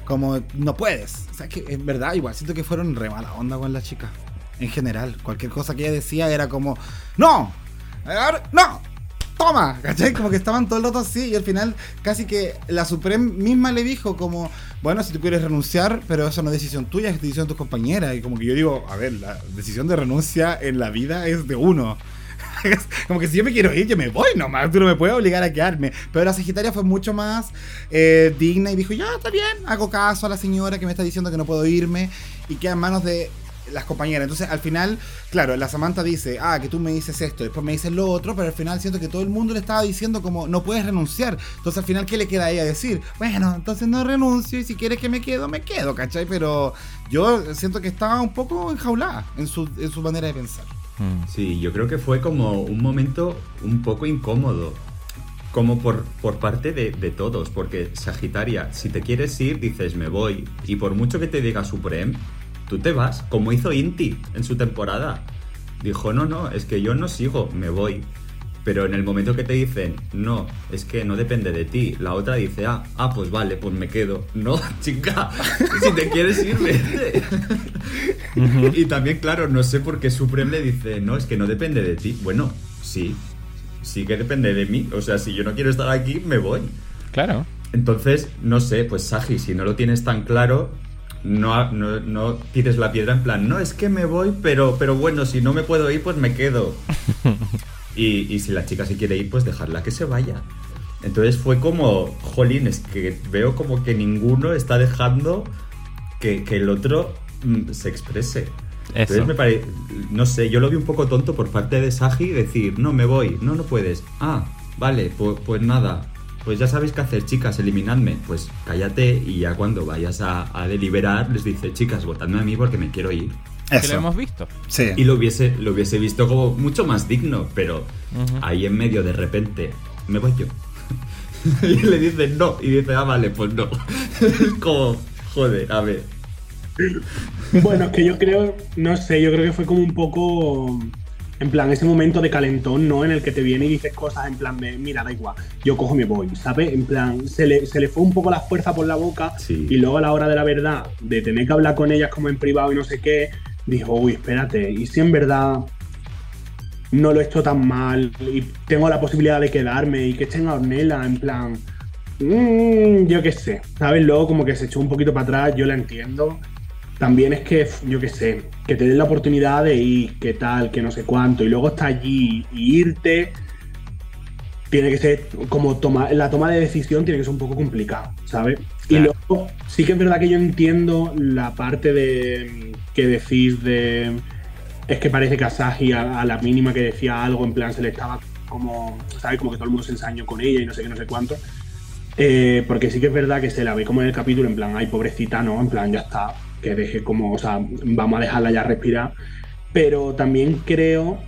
como no puedes. O sea, que en verdad, igual siento que fueron re mala onda con la chica. En general, cualquier cosa que ella decía era como, ¡No! ¡No! ¡Toma! (laughs) ¿Cachai? Como que estaban todo el rato así y al final casi que la Supreme misma le dijo como, bueno, si tú quieres renunciar, pero eso no es decisión tuya, es decisión de tus compañeras. Y como que yo digo, a ver, la decisión de renuncia en la vida es de uno. Como que si yo me quiero ir, yo me voy nomás. Tú no me puedes obligar a quedarme. Pero la Sagitaria fue mucho más eh, digna y dijo: Ya, está bien, hago caso a la señora que me está diciendo que no puedo irme. Y queda en manos de las compañeras. Entonces, al final, claro, la Samantha dice, ah, que tú me dices esto, después me dices lo otro, pero al final siento que todo el mundo le estaba diciendo como, no puedes renunciar. Entonces, al final, ¿qué le queda a ella decir? Bueno, entonces no renuncio y si quieres que me quedo, me quedo, ¿cachai? Pero yo siento que estaba un poco enjaulada en su, en su manera de pensar. Mm. Sí, yo creo que fue como un momento un poco incómodo. Como por, por parte de, todos, porque Sagitaria, si te quieres ir, dices me voy. Y por mucho que te diga Supreme, tú te vas, como hizo Inti en su temporada. Dijo, no, no, es que yo no sigo, me voy. Pero en el momento que te dicen, no, es que no depende de ti, la otra dice, ah, ah, pues vale, pues me quedo. (laughs) No, chica, si te quieres ir, vete. Y también, claro, no sé por qué Supreme le dice, no, es que no depende de ti. Bueno, sí, sí que depende de mí. O sea, si yo no quiero estar aquí, me voy. Claro. Entonces, no sé, pues Saji, si no lo tienes tan claro, no, no, no, tires la piedra en plan, no, es que me voy, pero, pero bueno, si no me puedo ir, pues me quedo. (laughs) Y, si la chica se quiere ir, pues dejarla que se vaya. Entonces fue como, jolín, es que veo como que ninguno está dejando que, el otro mm, se exprese. Entonces me parece, no sé, yo lo vi un poco tonto por parte de Saji decir, no, me voy, no, no puedes. Ah, vale, pues, pues nada, pues ya sabéis qué hacer, chicas, eliminadme. Pues cállate y ya cuando vayas a, a deliberar les dice, chicas, votadme a mí porque me quiero ir. Que lo hemos visto. Sí. Y lo hubiese, lo hubiese visto como mucho más digno, pero ahí en medio de repente me voy yo. (laughs) y le dicen no, y dice, ah, vale, pues no. (laughs) es como, joder, a ver. Bueno, es que yo creo, no sé, yo creo que fue como un poco, en plan, ese momento de calentón, ¿no? En el que te viene y dices cosas en plan de, mira, da igual, yo cojo y me voy, ¿sabes? En plan, se le, se le fue un poco la fuerza por la boca y luego a la hora de la verdad, de tener que hablar con ellas como en privado y no sé qué, dijo, uy, espérate, y si en verdad no lo he hecho tan mal y tengo la posibilidad de quedarme y que estén a Ornella en plan, mmm, yo qué sé, ¿sabes? Luego como que se echó un poquito para atrás, yo la entiendo. También es que, yo qué sé, que te den la oportunidad de ir, que tal, que no sé cuánto, y luego está allí y irte, tiene que ser como toma, la toma de decisión tiene que ser un poco complicado, ¿sabes? Y luego sí que es verdad que yo entiendo la parte de que decís de es que parece que Asahi a, la mínima que decía algo, en plan, se le estaba como, ¿sabes? Como que todo el mundo se ensañó con ella y no sé qué, no sé cuánto. Eh, porque sí que es verdad que se la ve como en el capítulo, en plan, ay, pobrecita, ¿no? En plan, ya está, que deje como, o sea, vamos a dejarla ya respirar. Pero también creo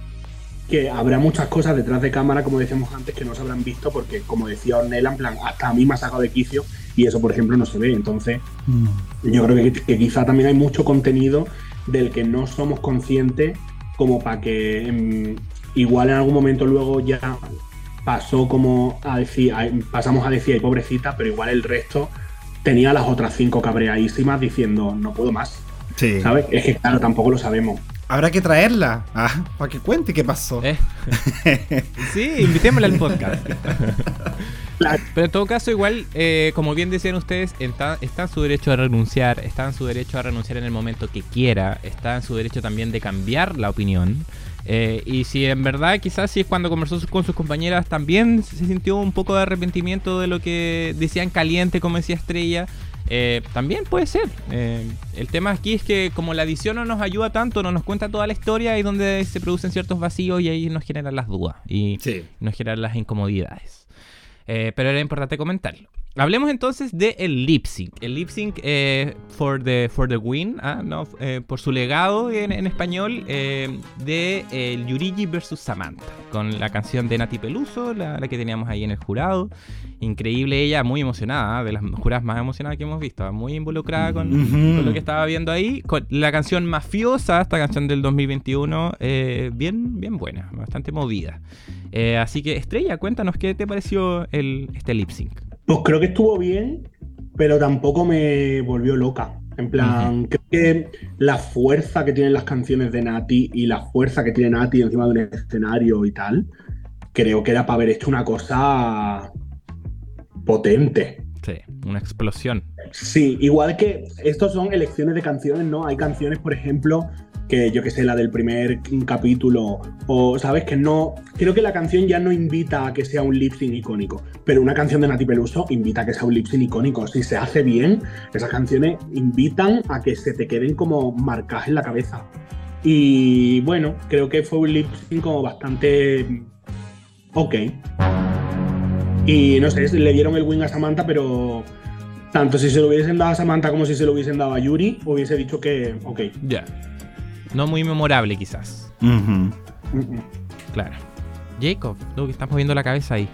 que habrá muchas cosas detrás de cámara, como decíamos antes, que no se habrán visto, porque como decía Ornella, en plan, hasta a mí me ha sacado de quicio y eso, por ejemplo, no se ve. Entonces, mm. yo creo que, quizá también hay mucho contenido del que no somos conscientes como para que em, igual en algún momento luego ya pasó como a decir, pasamos a decir, ay pobrecita, pero igual el resto tenía las otras cinco cabreadísimas diciendo, no puedo más. Sí. ¿Sabes? Es que claro, tampoco lo sabemos. Habrá que traerla ah, para que cuente qué pasó. Eh. (laughs) sí, invitémosla al podcast. (laughs) Pero en todo caso, igual, eh, como bien decían ustedes, está, está, en su derecho a renunciar, está en su derecho a renunciar en el momento que quiera, está en su derecho también de cambiar la opinión. Eh, y si en verdad quizás si es cuando conversó con sus compañeras también se sintió un poco de arrepentimiento de lo que decían caliente, como decía Estrella, eh, también puede ser. Eh, el tema aquí es que como la edición no nos ayuda tanto, no nos cuenta toda la historia y donde se producen ciertos vacíos y ahí nos generan las dudas y nos generan las incomodidades. pero era importante comentarlo. Hablemos entonces del el lip sync. El lip sync eh, for, the, for the win, ah, no, eh, por su legado en, español, eh, de Yurigi versus Samantha, con la canción de Nati Peluso, la, que teníamos ahí en el jurado. Increíble ella, muy emocionada, ah, de las juradas más emocionadas que hemos visto, ah, muy involucrada con, lo que estaba viendo ahí. Con la canción mafiosa, esta canción del 2021, bien, bien buena, bastante movida. así que Estrella, cuéntanos qué te pareció el, este lip sync. Pues creo que estuvo bien, pero tampoco me volvió loca. En plan, creo que la fuerza que tienen las canciones de Nati y la fuerza que tiene Nati encima de un escenario y tal, creo que era para haber hecho una cosa potente. Sí, una explosión. Sí, igual que estos son elecciones de canciones, ¿no? Hay canciones, por ejemplo, que yo que sé, la del primer capítulo, o sabes que no, creo que la canción ya no invita a que sea un lip sync icónico, pero una canción de Nati Peluso invita a que sea un lip sync icónico. Si se hace bien, esas canciones invitan a que se te queden como marcadas en la cabeza. Y bueno, creo que fue un lip sync como bastante ok. Y no sé, le dieron el win a Samantha, pero tanto si se lo hubiesen dado a Samantha como si se lo hubiesen dado a Yuri, hubiese dicho que ok. Ya. No muy memorable, quizás. Claro. Jacob, tú que estás moviendo la cabeza ahí.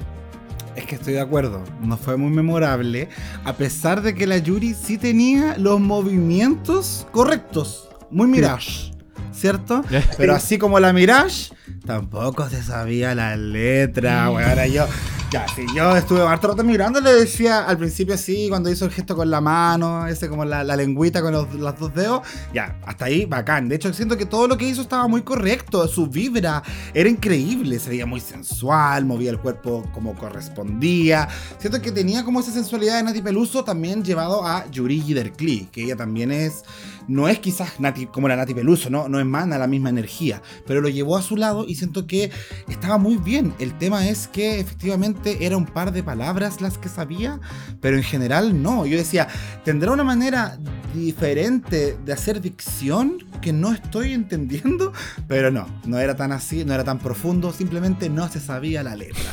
Es que estoy de acuerdo, no fue muy memorable, a pesar de que la Yuri sí tenía los movimientos correctos, muy Mirage, ¿cierto? (laughs) Pero así como la Mirage, tampoco se sabía la letra, bueno, ahora yo ya, sí, yo estuve harto rato mirando, le decía al principio así, cuando hizo el gesto con la mano, ese como la, lengüita con los, dos dedos, ya, hasta ahí, bacán. De hecho, siento que todo lo que hizo estaba muy correcto, su vibra era increíble, se veía muy sensual, movía el cuerpo como correspondía. Siento que tenía como esa sensualidad de Nati Peluso también llevado a Yuri Derkli, que ella también es no es quizás Nati, como la Nati Peluso, ¿no? no emana la misma energía, pero lo llevó a su lado y siento que estaba muy bien. El tema es que efectivamente era un par de palabras las que sabía, pero en general no. Yo decía, ¿tendrá una manera diferente de hacer dicción que no estoy entendiendo? Pero no, no era tan así, no era tan profundo, simplemente no se sabía la letra.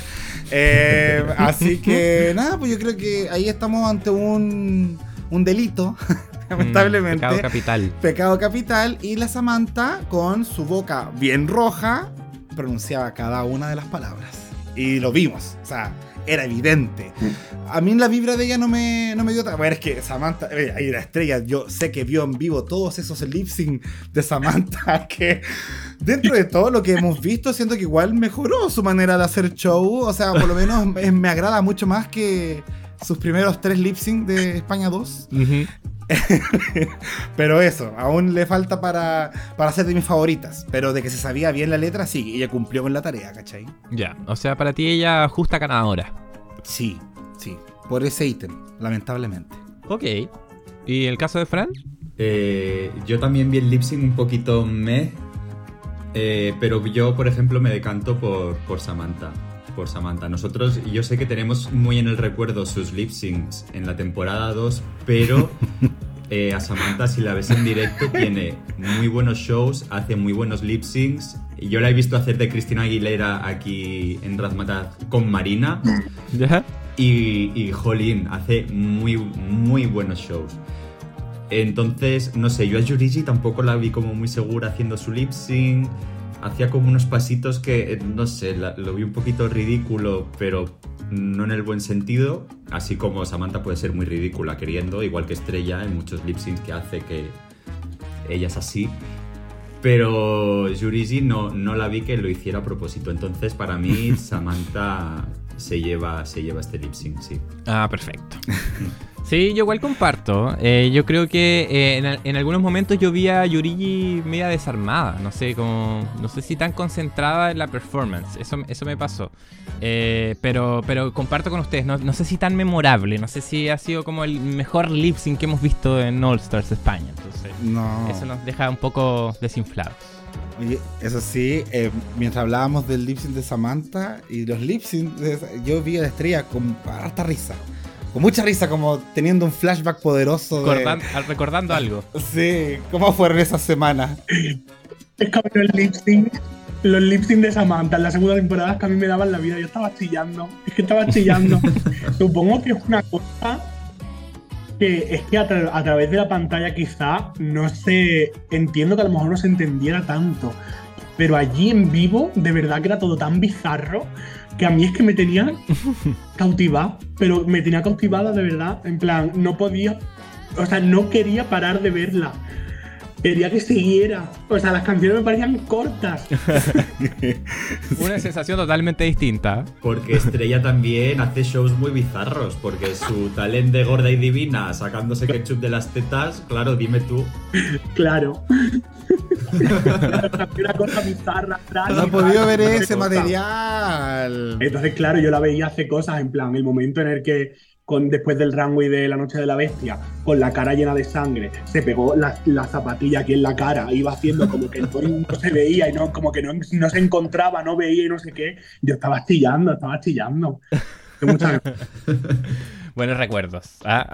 Eh, así que (laughs) nada, pues yo creo que ahí estamos ante un, un delito (laughs) lamentablemente. pecado capital. Pecado capital. Y la Samantha, con su boca bien roja, pronunciaba cada una de las palabras. Y lo vimos. O sea, era evidente. A mí la vibra de ella no me, no me dio... Bueno, es que Samantha, eh, ahí la estrella, yo sé que vio en vivo todos esos lip sync de Samantha (laughs) que dentro de todo lo que hemos visto, siento que igual mejoró su manera de hacer show. O sea, por lo menos me, agrada mucho más que sus primeros tres lip sync de España 2. (laughs) pero eso, aún le falta para, para ser de mis favoritas. Pero de que se sabía bien la letra, sí, ella cumplió con la tarea, ¿cachai? Ya, o sea, para ti ella justa ganadora. Sí, sí, por ese ítem, lamentablemente. Ok. ¿Y el caso de Fran? Eh, yo también vi el lip sync un poquito meh, eh, pero yo, por ejemplo, me decanto por, por Samantha por Samantha. Nosotros, yo sé que tenemos muy en el recuerdo sus lip syncs en la temporada 2, pero (laughs) eh, a Samantha, si la ves en directo, tiene muy buenos shows, hace muy buenos lip syncs. Yo la he visto hacer de Cristina Aguilera aquí en Razmataz con Marina. ¿Ya? Y, y Jolín hace muy, muy buenos shows. Entonces, no sé, yo a Yurigi tampoco la vi como muy segura haciendo su lip sync. Hacía como unos pasitos que, eh, no sé, la- lo vi un poquito ridículo, pero no en el buen sentido. Así como Samantha puede ser muy ridícula queriendo, igual que Estrella en muchos lip syncs que hace que ella es así. Pero Yurigi no, no la vi que lo hiciera a propósito. Entonces, para mí, (laughs) Samantha se lleva, se lleva este lip sync, sí. Ah, perfecto. (laughs) Sí, yo igual comparto. Eh, yo creo que eh, en, al- en algunos momentos yo vi a Yurigi media desarmada. No sé, como. No sé si tan concentrada en la performance. Eso, eso me pasó. Eh, pero, pero comparto con ustedes. No, no sé si tan memorable. No sé si ha sido como el mejor lip sync que hemos visto en All Stars España. Entonces, No. eso nos deja un poco desinflados. Oye, eso sí, eh, mientras hablábamos del lip sync de Samantha y los lip sync, de- yo vi a la estrella con harta risa. Con mucha risa, como teniendo un flashback poderoso. Recordan- recordando algo. Sí, ¿cómo fueron esas semanas? Es que a mí los lip sync, los lip sync de Samantha en la segunda temporada es que a mí me daban la vida. Yo estaba chillando. Es que estaba chillando. (laughs) Supongo que es una cosa que es que a, tra- a través de la pantalla quizá no se entiendo que a lo mejor no se entendiera tanto. Pero allí en vivo, de verdad que era todo tan bizarro que a mí es que me tenía (laughs) cautivada. Pero me tenía cautivada de verdad. En plan, no podía. O sea, no quería parar de verla. Quería que siguiera. O sea, las canciones me parecían cortas. (laughs) Una sensación totalmente distinta. Porque Estrella también hace shows muy bizarros, porque su talent de gorda y divina sacándose ketchup de las tetas, claro, dime tú. Claro. (laughs) Una cosa bizarra. No he podido ver ese material. Entonces, claro, yo la veía hace cosas, en plan, el momento en el que, con, después del runway de La Noche de la Bestia, con la cara llena de sangre, se pegó la, la zapatilla aquí en la cara, iba haciendo como que no, no se veía y no, como que no, no se encontraba, no veía y no sé qué. Yo estaba chillando, estaba chillando. (laughs) Muchas- Buenos recuerdos. ah.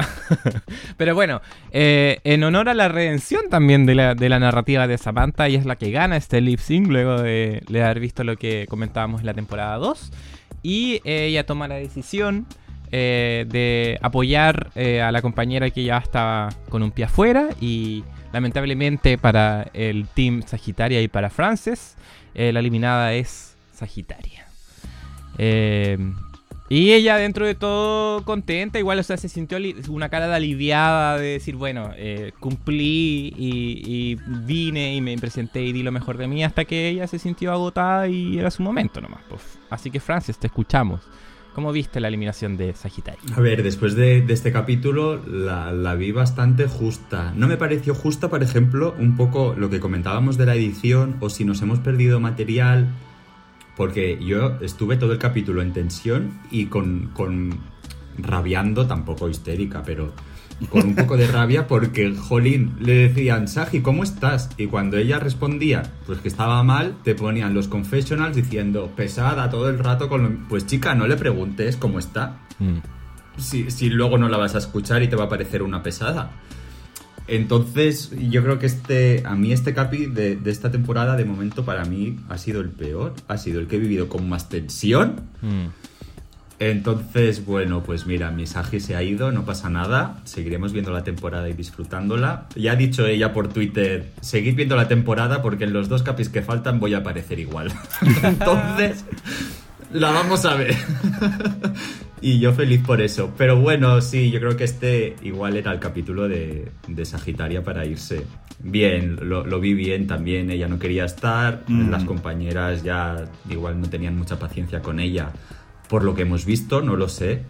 (laughs) Pero bueno, eh, en honor a la redención también de la, de la narrativa de Samantha, ella es la que gana este lip sync luego de, de haber visto lo que comentábamos en la temporada 2. Y ella toma la decisión eh, de apoyar eh, a la compañera que ya estaba con un pie afuera. Y lamentablemente para el team Sagitaria y para Frances, eh, la eliminada es Sagitaria. Y ella, dentro de todo, contenta, igual, o sea, se sintió una cara de aliviada de decir, bueno, cumplí y, y vine y me presenté y di lo mejor de mí hasta que ella se sintió agotada y era su momento nomás. pues. Así que, Francis, te escuchamos. ¿Cómo viste la eliminación de Sagitario? A ver, después de, este capítulo la, la vi bastante justa. No me pareció justa, por ejemplo, un poco lo que comentábamos de la edición o si nos hemos perdido material. Porque yo estuve todo el capítulo en tensión y con, con rabiando, tampoco histérica, pero con un poco de rabia porque, jolín, le decían, Saji, ¿cómo estás? Y cuando ella respondía, pues que estaba mal, te ponían los confessionals diciendo, pesada todo el rato con lo... Pues chica, no le preguntes cómo está. Si, si luego no la vas a escuchar y te va a parecer una pesada. Entonces, yo creo que este, a mí este capi de, de esta temporada, de momento, para mí ha sido el peor. Ha sido el que he vivido con más tensión. Mm. Entonces, bueno, pues mira, Misagi se ha ido, no pasa nada. Seguiremos viendo la temporada y disfrutándola. Ya ha dicho ella por Twitter, seguid viendo la temporada porque en los dos capis que faltan voy a aparecer igual. (laughs) Entonces, la vamos a ver. (laughs) y yo feliz por eso. Pero bueno, sí, yo creo que este igual era el capítulo de, de Sagitaria para irse. Bien, lo, lo vi bien también. Ella no quería estar. Mm. Las compañeras ya igual no tenían mucha paciencia con ella. Por lo que hemos visto, no lo sé.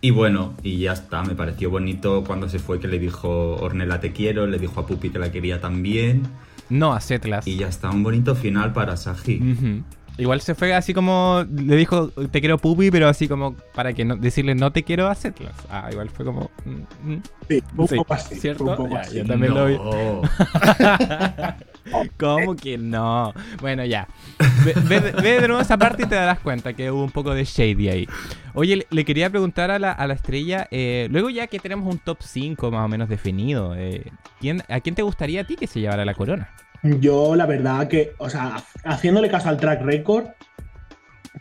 Y bueno, y ya está, me pareció bonito cuando se fue que le dijo Ornella te quiero, le dijo a Pupi que la quería también. No a Setlas. Y ya está, un bonito final para Saji. Igual se fue así como. Le dijo te quiero pupi, pero así como para que no, decirle no te quiero a Setlas. Ah, igual fue como. mm, mm. Sí, un Sí, poco así. ¿cierto? un poco Ya, así. yo también lo vi. (laughs) (laughs) (laughs) ¿Cómo que no? Bueno, ya. Ve, de nuevo esa parte y te darás cuenta que hubo un poco de shady ahí. Oye, le, quería preguntar a la, a la estrella, eh, luego ya que tenemos un top 5 más o menos definido, eh, ¿quién, ¿a quién te gustaría a ti que se llevara la corona? Yo, la verdad que, o sea, haciéndole caso al track record,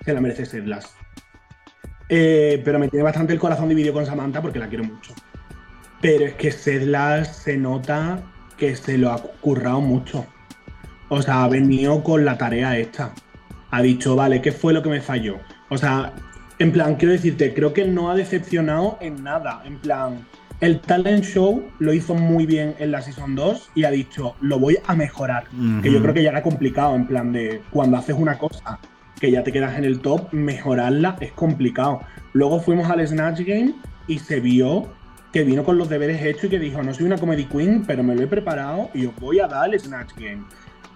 se la merece Sedlas. Eh, pero me tiene bastante el corazón dividido con Samantha porque la quiero mucho. Pero es que Sedlas se nota que se lo ha currado mucho. O sea, ha venido con la tarea esta. Ha dicho, vale, ¿qué fue lo que me falló? O sea, en plan, quiero decirte, creo que no ha decepcionado en nada. En plan, el talent show lo hizo muy bien en la Season 2 y ha dicho, lo voy a mejorar. Que yo creo que ya era complicado, en plan de cuando haces una cosa que ya te quedas en el top, mejorarla es complicado. Luego fuimos al Snatch Game y se vio que vino con los deberes hechos y que dijo, no soy una comedy queen, pero me lo he preparado y os voy a dar el Snatch Game.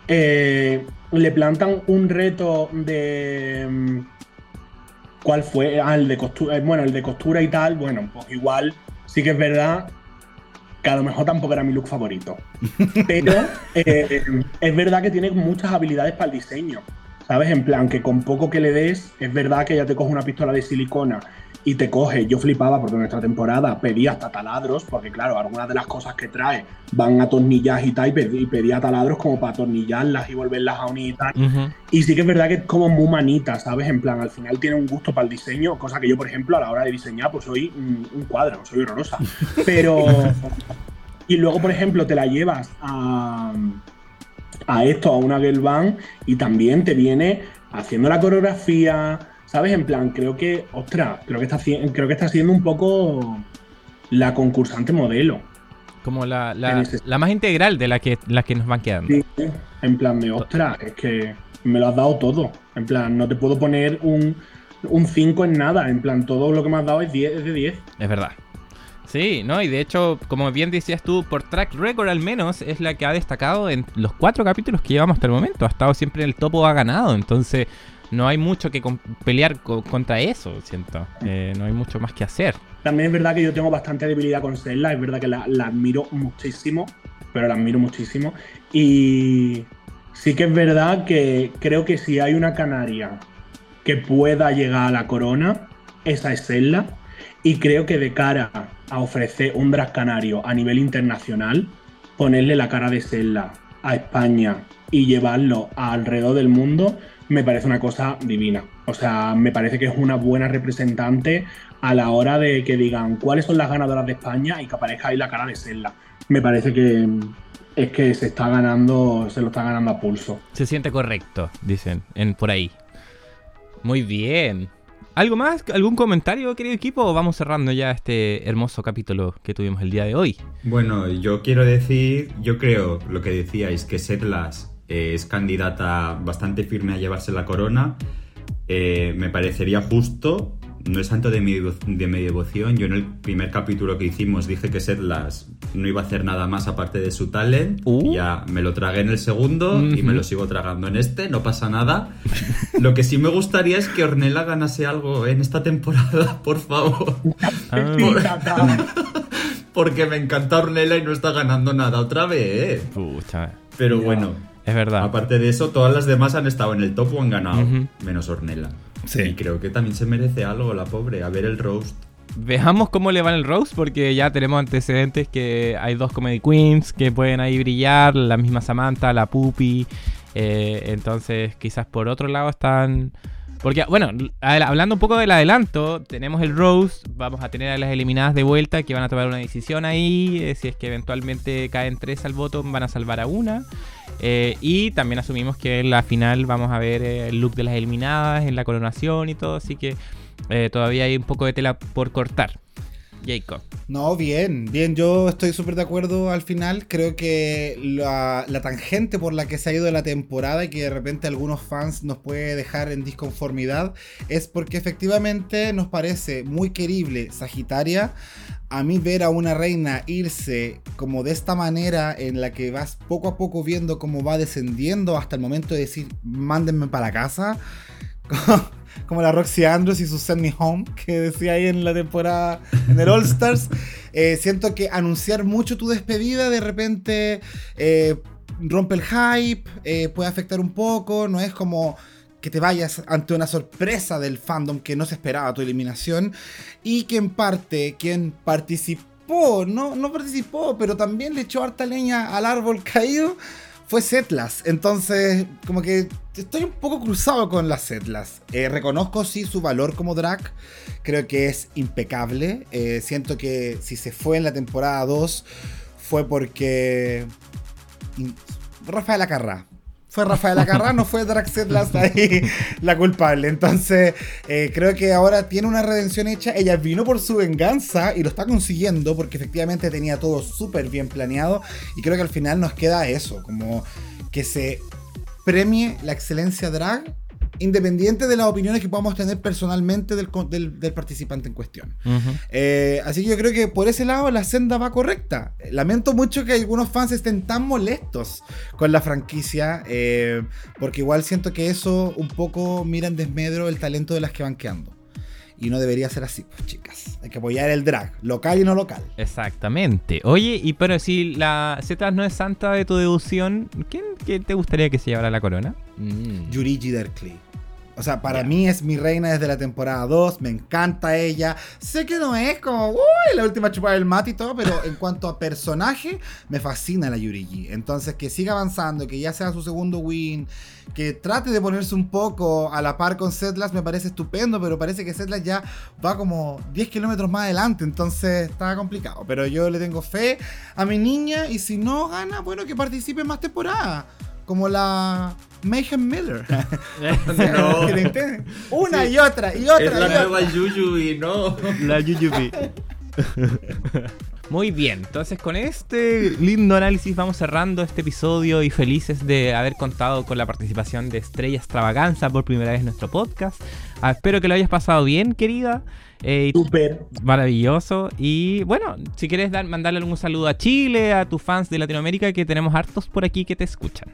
Eh, le plantan un reto de... Mm, ¿Cuál fue? Ah, el de costura. Eh, bueno, el de costura y tal, bueno, pues igual sí que es verdad que a lo mejor tampoco era mi look favorito. (laughs) Pero eh, es verdad que tiene muchas habilidades para el diseño. ¿Sabes? En plan, que con poco que le des, es verdad que ya te coge una pistola de silicona y te coge. Yo flipaba porque en nuestra temporada pedía hasta taladros, porque claro, algunas de las cosas que trae van a tornillas y tal, y pedía taladros como para atornillarlas y volverlas a unir y tal. Y sí que es verdad que es como muy manita, ¿sabes? En plan, al final tiene un gusto para el diseño, cosa que yo, por ejemplo, a la hora de diseñar, pues soy un cuadro, soy horrorosa. (laughs) Pero. y luego, por ejemplo, te la llevas a a esto, a una girl band, y también te viene haciendo la coreografía, ¿sabes? En plan, creo que, ostras, creo que está, creo que está siendo un poco la concursante modelo. Como la, la, más integral de la que, las que nos van quedando. Sí, en plan de, ostras, es que me lo has dado todo. En plan, no te puedo poner un, 5 en nada. En plan, todo lo que me has dado es, 10, es de 10. Es verdad. Sí, ¿no? Y de hecho, como bien decías tú, por track record al menos, es la que ha destacado en los cuatro capítulos que llevamos hasta el momento. Ha estado siempre en el topo, ha ganado. Entonces, no hay mucho que pelear contra eso, siento. Eh, no hay mucho más que hacer. También es verdad que yo tengo bastante debilidad con Zelda. Es verdad que la, la admiro muchísimo, pero la admiro muchísimo. Y sí que es verdad que creo que si hay una canaria que pueda llegar a la corona, esa es Zelda. Y creo que de cara a ofrecer un drag canario a nivel internacional, ponerle la cara de Zelda a España y llevarlo alrededor del mundo, me parece una cosa divina. O sea, me parece que es una buena representante a la hora de que digan cuáles son las ganadoras de España y que aparezca ahí la cara de Zelda. Me parece que es que se está ganando, se lo está ganando a pulso. Se siente correcto, dicen, en por ahí. Muy bien. ¿Algo más? ¿Algún comentario, querido equipo? ¿O vamos cerrando ya este hermoso capítulo que tuvimos el día de hoy? Bueno, yo quiero decir, yo creo lo que decíais, que Setlas eh, es candidata bastante firme a llevarse la corona. Eh, me parecería justo no es santo de mi, de mi devoción. Yo en el primer capítulo que hicimos dije que Sedlas no iba a hacer nada más aparte de su talent. Uh. Ya me lo tragué en el segundo y me lo sigo tragando en este, no pasa nada. lo que sí me gustaría es que Ornella ganase algo en esta temporada, (laughs) por favor. Ah. (laughs) Porque me encanta Ornella y no está ganando nada otra vez. Pero bueno. Es verdad. Aparte de eso, todas las demás han estado en el top o han ganado, menos Ornella. Sí. Y creo que también se merece algo, la pobre, a ver el roast. Veamos cómo le va el roast, porque ya tenemos antecedentes que hay dos comedy queens que pueden ahí brillar, la misma Samantha, la Pupi. Eh, entonces, quizás por otro lado están. Porque, bueno, hablando un poco del adelanto, tenemos el roast, vamos a tener a las eliminadas de vuelta que van a tomar una decisión ahí. Eh, si es que eventualmente caen tres al voto, van a salvar a una. Eh, y también asumimos que en la final vamos a ver eh, el look de las eliminadas, en la coronación y todo, así que eh, todavía hay un poco de tela por cortar. Jacob. No, bien, bien, yo estoy súper de acuerdo al final. Creo que la, la, tangente por la que se ha ido la temporada y que de repente algunos fans nos puede dejar en disconformidad es porque efectivamente nos parece muy querible Sagitaria a mí ver a una reina irse como de esta manera en la que vas poco a poco viendo cómo va descendiendo hasta el momento de decir mándenme para casa, (laughs) como, la Roxy Andrews y su Send Me Home que decía ahí en la temporada en el All Stars, (laughs) eh, siento que anunciar mucho tu despedida de repente... Eh, rompe el hype, eh, puede afectar un poco, no es como que te vayas ante una sorpresa del fandom que no se esperaba tu eliminación y que en parte quien participó, no, no participó, pero también le echó harta leña al árbol (laughs) caído fue Setlas. Entonces, como que estoy un poco cruzado con las Setlas. Eh, reconozco sí su valor como drag. Creo que es impecable. Eh, siento que si se fue en la temporada 2 fue porque... Rafael Acarra fue Rafael Acarra, no fue Draxetlas ahí (laughs) la culpable. Entonces, eh, creo que ahora tiene una redención hecha. Ella vino por su venganza y lo está consiguiendo porque efectivamente tenía todo súper bien planeado. Y creo que al final nos queda eso, como que se premie la excelencia drag independiente de las opiniones que podamos tener personalmente del, participante en cuestión. Eh, así que yo creo que por ese lado la senda va correcta. Lamento mucho que algunos fans estén tan molestos con la franquicia, eh, porque igual siento que eso un poco mira en desmedro el talento de las que van quedando. Y no debería ser así, pues chicas. Hay que apoyar el drag, local y no local. Exactamente. Oye, y pero si la Z no es santa de tu devoción, ¿quién, te gustaría que se llevara la corona? Mm. Yurigi Derkley. O sea, para mí es mi reina desde la temporada 2, me encanta ella. Sé que no es como, uy, la última chupada del mate y todo, pero en (laughs) cuanto a personaje, me fascina la Yurigi. Entonces, que siga avanzando, que ya sea su segundo win, que trate de ponerse un poco a la par con Setlas, me parece estupendo, pero parece que Setlas ya va como 10 kilómetros más adelante, entonces está complicado. Pero yo le tengo fe a mi niña y si no gana, bueno, que participe en más temporadas como la Mayhem Miller. (laughs) (laughs) no. Una y otra y otra. Es la nueva y no. La Yuyubi. Muy bien, entonces con este lindo análisis vamos cerrando este episodio y felices de haber contado con la participación de Estrella Extravaganza por primera vez en nuestro podcast. Ah, espero que lo hayas pasado bien, querida. Eh, Súper. Maravilloso. Y bueno, si quieres dar, mandarle algún saludo a Chile, a tus fans de Latinoamérica, que tenemos hartos por aquí que te escuchan.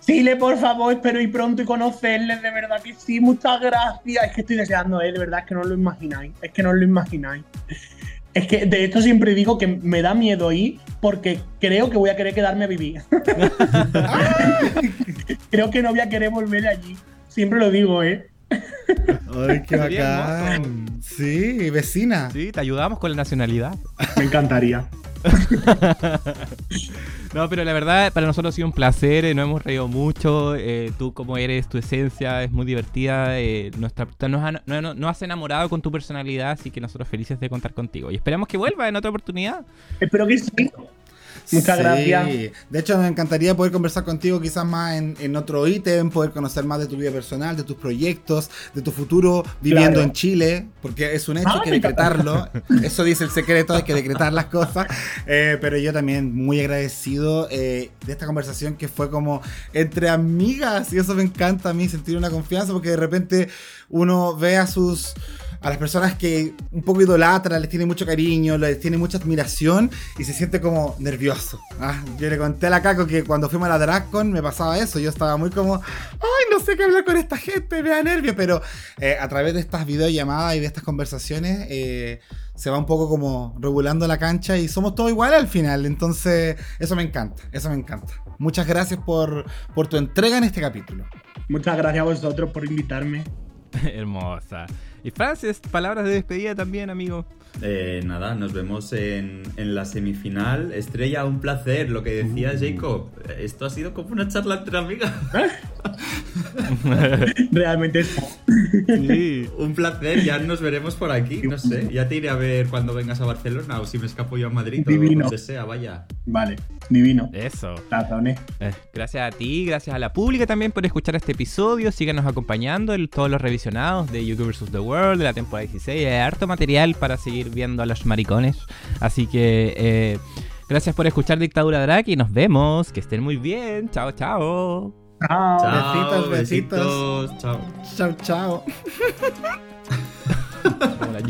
Chile, por favor, espero ir pronto y conocerles, de verdad que sí, muchas gracias. Es que estoy deseando, ¿eh? de verdad es que no lo imagináis, es que no lo imagináis. Es que de hecho siempre digo que me da miedo ir porque creo que voy a querer quedarme a vivir. (laughs) creo que no voy a querer volver allí. Siempre lo digo, ¿eh? Ay, qué bacán. Sí, vecina. Sí, te ayudamos con la nacionalidad. Me encantaría. (laughs) no, pero la verdad, para nosotros ha sido un placer, eh, nos hemos reído mucho. Eh, tú, como eres, tu esencia es muy divertida. Eh, nuestra, nos, has enamorado con tu personalidad, así que nosotros felices de contar contigo. Y esperamos que vuelva en otra oportunidad. Espero que sí. Muchas gracias. De hecho, me encantaría poder conversar contigo quizás más en, otro ítem, poder conocer más de tu vida personal, de tus proyectos, de tu futuro viviendo en Chile, porque es un hecho, hay que decretarlo. (laughs) Eso dice el secreto, hay que decretar las cosas. Eh, pero yo también muy agradecido eh, de esta conversación que fue como entre amigas, y eso me encanta a mí, sentir una confianza, porque de repente uno ve a sus a las personas que un poco idolatra, les tiene mucho cariño, les tiene mucha admiración y se siente como nervioso. Ah, yo le conté a la Caco que cuando fuimos a la DragCon me pasaba eso, yo estaba muy como, ay, no sé qué hablar con esta gente, me da nervio, pero eh, a través de estas videollamadas y de estas conversaciones eh, se va un poco como regulando la cancha y somos todos iguales al final, entonces eso me encanta, eso me encanta. Muchas gracias por, por tu entrega en este capítulo. Muchas gracias a vosotros por invitarme. (laughs) Hermosa. Y Francis, palabras de despedida también, amigo. Eh, nada, nos vemos en, la semifinal. Estrella, un placer. Lo que decía uh. Jacob, esto ha sido como una charla entre amigas. (laughs) Realmente es. Sí. Un placer, ya nos veremos por aquí. No sé, ya te iré a ver cuando vengas a Barcelona o si me escapo yo a Madrid Divino. o donde sea, vaya. Vale, divino. Eso. Eh, gracias a ti, gracias a la pública también por escuchar este episodio. Síganos acompañando en todos los revisionados de You vs. The World de la temporada 16. Hay harto material para seguir viendo a los maricones. Así que eh, gracias por escuchar Dictadura Drag y nos vemos. Que estén muy bien. Chao, chao. Chao. Besitos, besitos. Chao. Chao, chao. Hola,